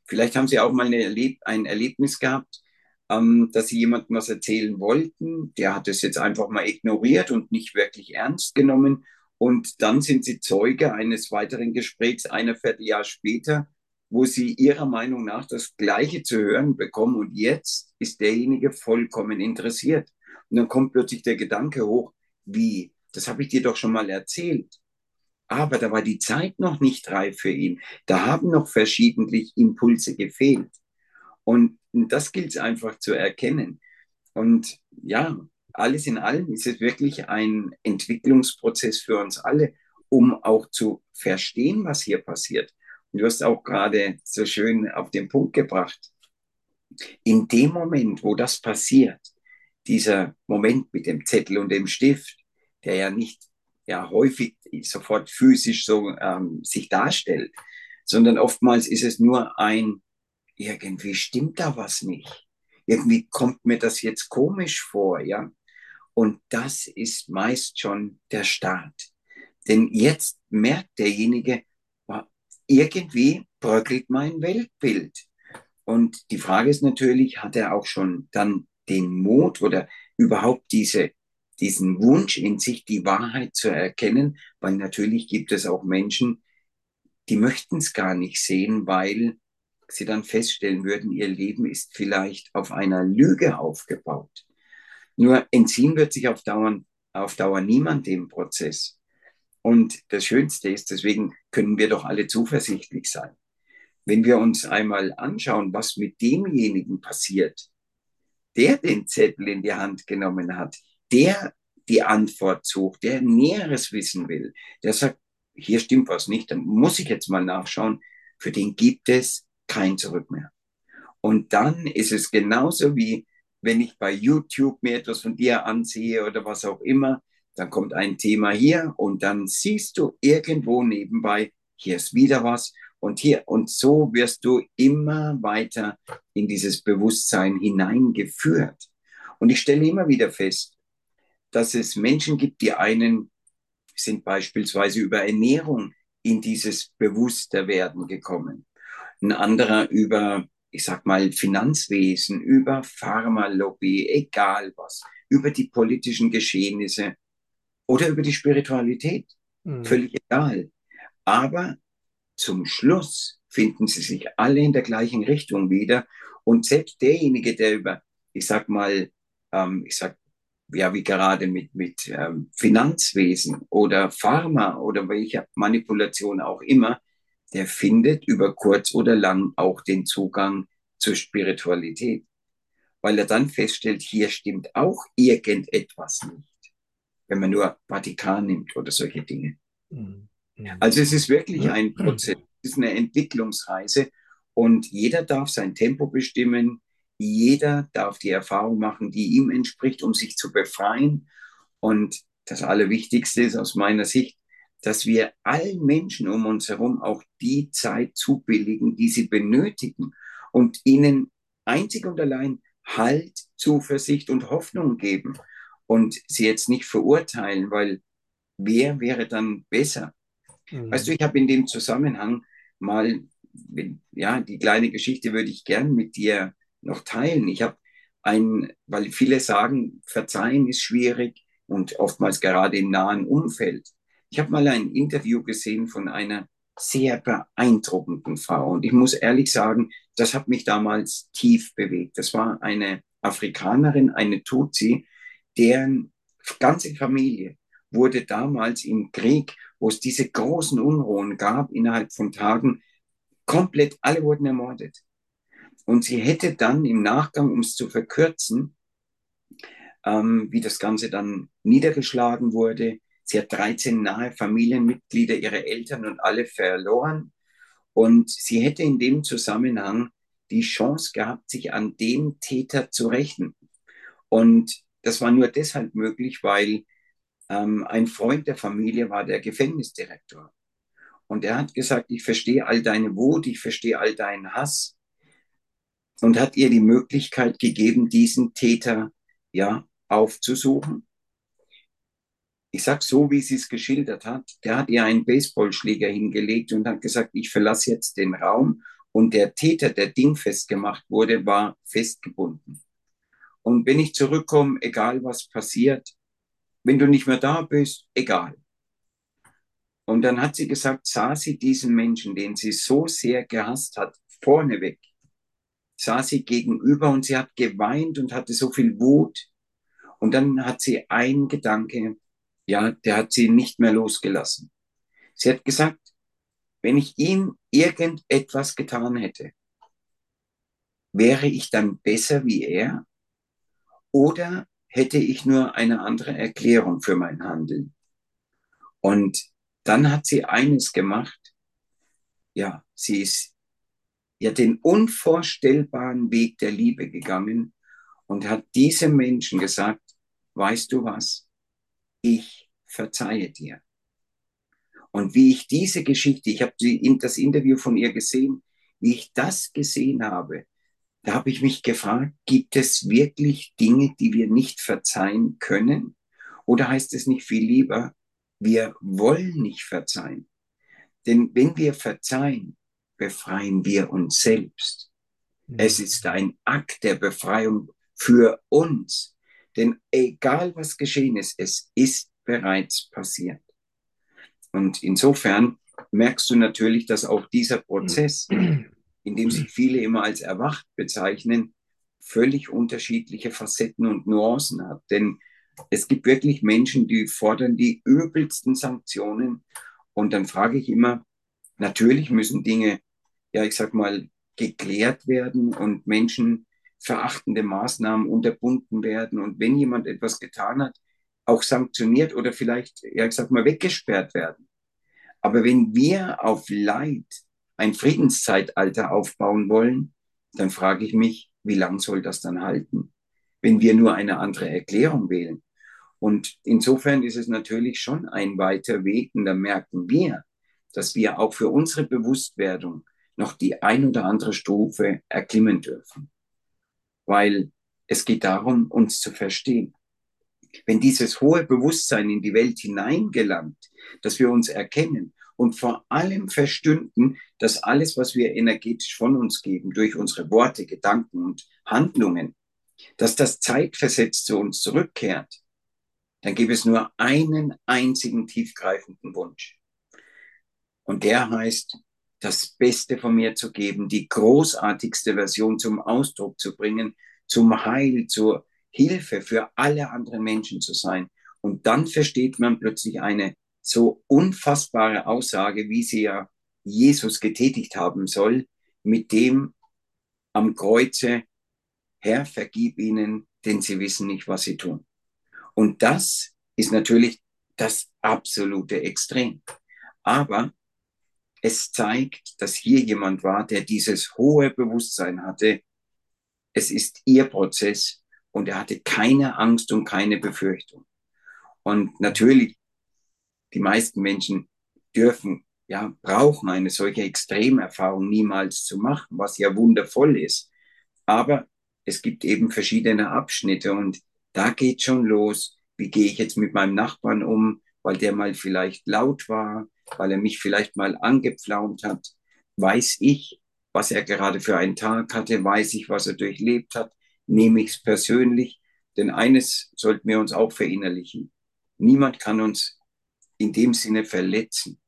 Vielleicht haben sie auch mal ein Erlebnis gehabt, ähm, dass sie jemandem was erzählen wollten. Der hat es jetzt einfach mal ignoriert und nicht wirklich ernst genommen. Und dann sind sie Zeuge eines weiteren Gesprächs, einer Vierteljahr später, wo sie ihrer Meinung nach das Gleiche zu hören bekommen. Und jetzt ist derjenige vollkommen interessiert. Und dann kommt plötzlich der Gedanke hoch, wie, das habe ich dir doch schon mal erzählt. Aber da war die Zeit noch nicht reif für ihn. Da haben noch verschiedentlich Impulse gefehlt. Und das gilt es einfach zu erkennen. Und ja, alles in allem ist es wirklich ein Entwicklungsprozess für uns alle, um auch zu verstehen, was hier passiert. Und du hast auch gerade so schön auf den Punkt gebracht. In dem Moment, wo das passiert, dieser Moment mit dem Zettel und dem Stift, der ja nicht ja häufig sofort physisch so ähm, sich darstellt, sondern oftmals ist es nur ein irgendwie stimmt da was nicht. Irgendwie kommt mir das jetzt komisch vor, ja. Und das ist meist schon der Start. Denn jetzt merkt derjenige, irgendwie bröckelt mein Weltbild. Und die Frage ist natürlich, hat er auch schon dann den Mut oder überhaupt diese, diesen Wunsch in sich, die Wahrheit zu erkennen? Weil natürlich gibt es auch Menschen, die möchten es gar nicht sehen, weil sie dann feststellen würden, ihr Leben ist vielleicht auf einer Lüge aufgebaut. Nur entziehen wird sich auf Dauer, auf Dauer niemand dem Prozess. Und das Schönste ist, deswegen können wir doch alle zuversichtlich sein. Wenn wir uns einmal anschauen, was mit demjenigen passiert, der den Zettel in die Hand genommen hat, der die Antwort sucht, der Näheres wissen will, der sagt, hier stimmt was nicht, dann muss ich jetzt mal nachschauen, für den gibt es kein Zurück mehr. Und dann ist es genauso wie wenn ich bei YouTube mir etwas von dir ansehe oder was auch immer, dann kommt ein Thema hier und dann siehst du irgendwo nebenbei, hier ist wieder was und hier. Und so wirst du immer weiter in dieses Bewusstsein hineingeführt. Und ich stelle immer wieder fest, dass es Menschen gibt, die einen sind beispielsweise über Ernährung in dieses Bewussterwerden gekommen ein anderer über, ich sag mal, Finanzwesen, über Pharmalobby, egal was, über die politischen Geschehnisse oder über die Spiritualität. Mhm. Völlig egal. Aber zum Schluss finden sie sich alle in der gleichen Richtung wieder. Und selbst derjenige, der über, ich sag mal, ähm, ich sag, ja, wie gerade mit, mit ähm, Finanzwesen oder Pharma oder welcher Manipulation auch immer, der findet über kurz oder lang auch den Zugang zur Spiritualität, weil er dann feststellt, hier stimmt auch irgendetwas nicht, wenn man nur Vatikan nimmt oder solche Dinge. Mhm. Also es ist wirklich ein Prozess, es ist eine Entwicklungsreise und jeder darf sein Tempo bestimmen, jeder darf die Erfahrung machen, die ihm entspricht, um sich zu befreien. Und das Allerwichtigste ist aus meiner Sicht, dass wir allen Menschen um uns herum auch die Zeit zubilligen, die sie benötigen und ihnen einzig und allein Halt, Zuversicht und Hoffnung geben und sie jetzt nicht verurteilen, weil wer wäre dann besser? Mhm. Weißt du, ich habe in dem Zusammenhang mal, ja, die kleine Geschichte würde ich gern mit dir noch teilen. Ich habe ein, weil viele sagen, verzeihen ist schwierig und oftmals gerade im nahen Umfeld. Ich habe mal ein Interview gesehen von einer sehr beeindruckenden Frau. Und ich muss ehrlich sagen, das hat mich damals tief bewegt. Das war eine Afrikanerin, eine Tutsi, deren ganze Familie wurde damals im Krieg, wo es diese großen Unruhen gab, innerhalb von Tagen, komplett, alle wurden ermordet. Und sie hätte dann im Nachgang, um es zu verkürzen, ähm, wie das Ganze dann niedergeschlagen wurde, sie hat 13 nahe Familienmitglieder, ihre Eltern und alle verloren. Und sie hätte in dem Zusammenhang die Chance gehabt, sich an dem Täter zu rächen. Und das war nur deshalb möglich, weil ähm, ein Freund der Familie war der Gefängnisdirektor. Und er hat gesagt, ich verstehe all deine Wut, ich verstehe all deinen Hass. Und hat ihr die Möglichkeit gegeben, diesen Täter ja aufzusuchen. Ich sag so, wie sie es geschildert hat. Der hat ihr einen Baseballschläger hingelegt und hat gesagt, ich verlasse jetzt den Raum. Und der Täter, der dingfest gemacht wurde, war festgebunden. Und wenn ich zurückkomme, egal was passiert, wenn du nicht mehr da bist, egal. Und dann hat sie gesagt, sah sie diesen Menschen, den sie so sehr gehasst hat, vorneweg, sah sie gegenüber und sie hat geweint und hatte so viel Wut. Und dann hat sie einen Gedanke, ja, der hat sie nicht mehr losgelassen. Sie hat gesagt, wenn ich ihm irgendetwas getan hätte, wäre ich dann besser wie er? Oder hätte ich nur eine andere Erklärung für mein Handeln? Und dann hat sie eines gemacht. Ja, sie ist ja den unvorstellbaren Weg der Liebe gegangen und hat diesem Menschen gesagt, weißt du was? Ich verzeihe dir. Und wie ich diese Geschichte, ich habe das Interview von ihr gesehen, wie ich das gesehen habe, da habe ich mich gefragt, gibt es wirklich Dinge, die wir nicht verzeihen können? Oder heißt es nicht viel lieber, wir wollen nicht verzeihen? Denn wenn wir verzeihen, befreien wir uns selbst. Mhm. Es ist ein Akt der Befreiung für uns. Denn egal was geschehen ist, es ist bereits passiert. Und insofern merkst du natürlich, dass auch dieser Prozess in dem sich viele immer als erwacht bezeichnen, völlig unterschiedliche Facetten und Nuancen hat. Denn es gibt wirklich Menschen, die fordern die übelsten Sanktionen. Und dann frage ich immer, natürlich müssen Dinge, ja, ich sag mal, geklärt werden und Menschen verachtende Maßnahmen unterbunden werden. Und wenn jemand etwas getan hat, auch sanktioniert oder vielleicht, ja, ich sag mal, weggesperrt werden. Aber wenn wir auf Leid ein Friedenszeitalter aufbauen wollen, dann frage ich mich, wie lang soll das dann halten, wenn wir nur eine andere Erklärung wählen? Und insofern ist es natürlich schon ein weiter Weg und da merken wir, dass wir auch für unsere Bewusstwerdung noch die ein oder andere Stufe erklimmen dürfen. Weil es geht darum, uns zu verstehen. Wenn dieses hohe Bewusstsein in die Welt hineingelangt, dass wir uns erkennen und vor allem verstünden, dass alles, was wir energetisch von uns geben, durch unsere Worte, Gedanken und Handlungen, dass das zeitversetzt zu uns zurückkehrt, dann gibt es nur einen einzigen tiefgreifenden Wunsch. Und der heißt, das Beste von mir zu geben, die großartigste Version zum Ausdruck zu bringen, zum Heil, zur Hilfe für alle anderen Menschen zu sein. Und dann versteht man plötzlich eine so unfassbare Aussage, wie sie ja Jesus getätigt haben soll, mit dem am Kreuze, Herr, vergib ihnen, denn sie wissen nicht, was sie tun. Und das ist natürlich das absolute Extrem. Aber es zeigt, dass hier jemand war, der dieses hohe Bewusstsein hatte. Es ist ihr Prozess und er hatte keine Angst und keine Befürchtung. Und natürlich die meisten Menschen dürfen, ja, brauchen eine solche Extremerfahrung niemals zu machen, was ja wundervoll ist. Aber es gibt eben verschiedene Abschnitte und da geht schon los. Wie gehe ich jetzt mit meinem Nachbarn um, weil der mal vielleicht laut war, weil er mich vielleicht mal angepflaumt hat? Weiß ich, was er gerade für einen Tag hatte? Weiß ich, was er durchlebt hat? Nehme ich es persönlich? Denn eines sollten wir uns auch verinnerlichen. Niemand kann uns in dem Sinne verletzen.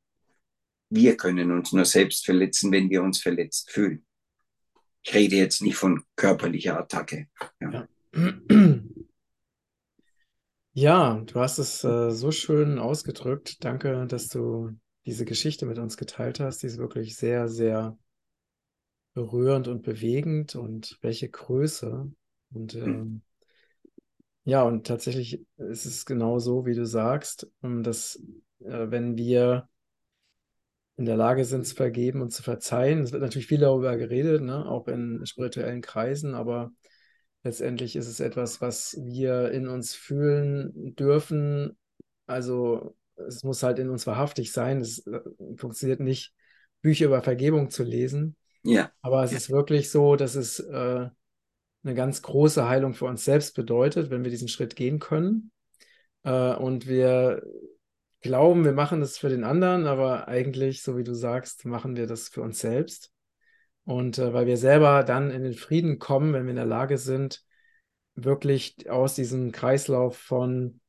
Wir können uns nur selbst verletzen, wenn wir uns verletzt fühlen. Ich rede jetzt nicht von körperlicher Attacke. Ja, ja (clears throat) du hast es äh, so schön ausgedrückt. Danke, dass du diese Geschichte mit uns geteilt hast. Die ist wirklich sehr, sehr berührend und bewegend und welche Größe. Und äh, ja, und tatsächlich ist es genau so, wie du sagst, ähm, dass äh, wenn wir in der Lage sind zu vergeben und zu verzeihen, es wird natürlich viel darüber geredet, ne? auch in spirituellen Kreisen, aber letztendlich ist es etwas, was wir in uns fühlen dürfen. Also es muss halt in uns wahrhaftig sein. Es äh, funktioniert nicht, Bücher über Vergebung zu lesen. Ja. Aber es ja. ist wirklich so, dass es äh, eine ganz große Heilung für uns selbst bedeutet, wenn wir diesen Schritt gehen können. Äh, und wir glauben, wir machen das für den anderen, aber eigentlich, so wie du sagst, machen wir das für uns selbst. Und äh, weil wir selber dann in den Frieden kommen, wenn wir in der Lage sind, wirklich aus diesem Kreislauf von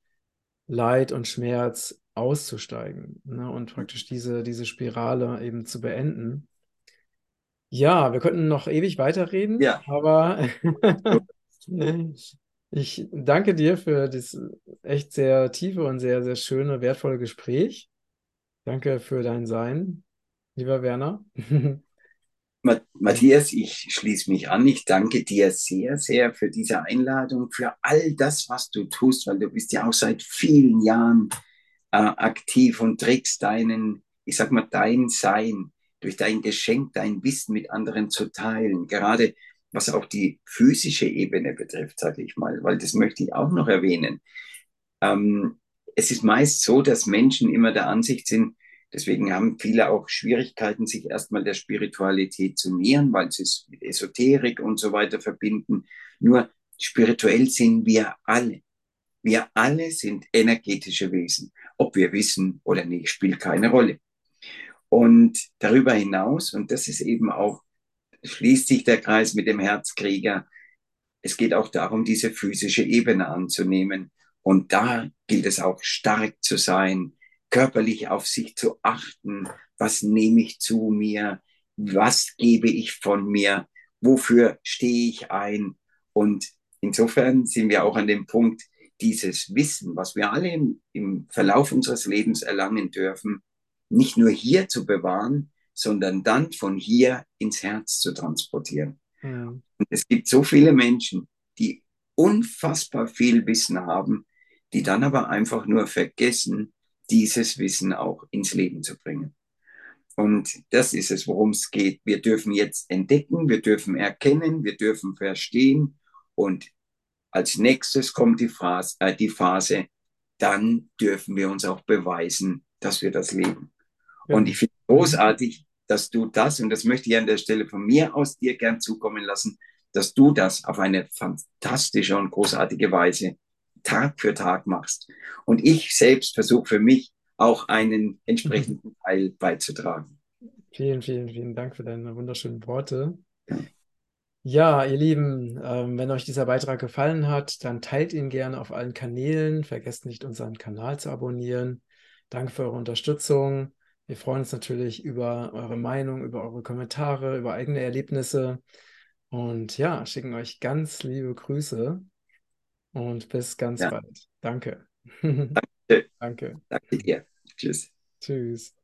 Leid und Schmerz auszusteigen ne? und praktisch diese, diese Spirale eben zu beenden. Ja, wir könnten noch ewig weiterreden, Ja. aber (laughs) (laughs) ich danke dir für das echt sehr tiefe und sehr, sehr schöne, wertvolle Gespräch. Danke für dein Sein, lieber Werner. (laughs) Matthias, ich schließe mich an. Ich danke dir sehr, sehr für diese Einladung, für all das, was du tust, weil du bist ja auch seit vielen Jahren äh, aktiv und trägst deinen, ich sag mal, dein Sein durch dein Geschenk, dein Wissen mit anderen zu teilen. Gerade was auch die physische Ebene betrifft, sage ich mal, weil das möchte ich auch noch erwähnen. Ähm, es ist meist so, dass Menschen immer der Ansicht sind, deswegen haben viele auch Schwierigkeiten, sich erstmal der Spiritualität zu nähern, weil sie es mit Esoterik und so weiter verbinden. Nur spirituell sind wir alle. Wir alle sind energetische Wesen. Ob wir wissen oder nicht, spielt keine Rolle. Und darüber hinaus, und das ist eben auch, schließt sich der Kreis mit dem Herzkrieger, es geht auch darum, diese physische Ebene anzunehmen. Und da gilt es auch stark zu sein, körperlich auf sich zu achten. Was nehme ich zu mir? Was gebe ich von mir? Wofür stehe ich ein? Und insofern sind wir auch an dem Punkt, dieses Wissen, was wir alle im, im Verlauf unseres Lebens erlangen dürfen, nicht nur hier zu bewahren, sondern dann von hier ins Herz zu transportieren. Ja. Und es gibt so viele Menschen, die unfassbar viel Wissen haben, die dann aber einfach nur vergessen, dieses Wissen auch ins Leben zu bringen. Und das ist es, worum es geht. Wir dürfen jetzt entdecken, wir dürfen erkennen, wir dürfen verstehen. Und als nächstes kommt die Phase, äh, die Phase dann dürfen wir uns auch beweisen, dass wir das leben. Und ich finde großartig, dass du das, und das möchte ich an der Stelle von mir aus dir gern zukommen lassen, dass du das auf eine fantastische und großartige Weise Tag für Tag machst. Und ich selbst versuche für mich auch einen entsprechenden (laughs) Teil beizutragen. Vielen, vielen, vielen Dank für deine wunderschönen Worte. Ja, ihr Lieben, ähm, wenn euch dieser Beitrag gefallen hat, dann teilt ihn gerne auf allen Kanälen. Vergesst nicht, unseren Kanal zu abonnieren. Danke für eure Unterstützung. Wir freuen uns natürlich über eure Meinung, über eure Kommentare, über eigene Erlebnisse. Und ja, schicken euch ganz liebe Grüße und bis ganz ja. bald. Danke. Danke. (laughs) Danke. Danke dir. Tschüss. Tschüss.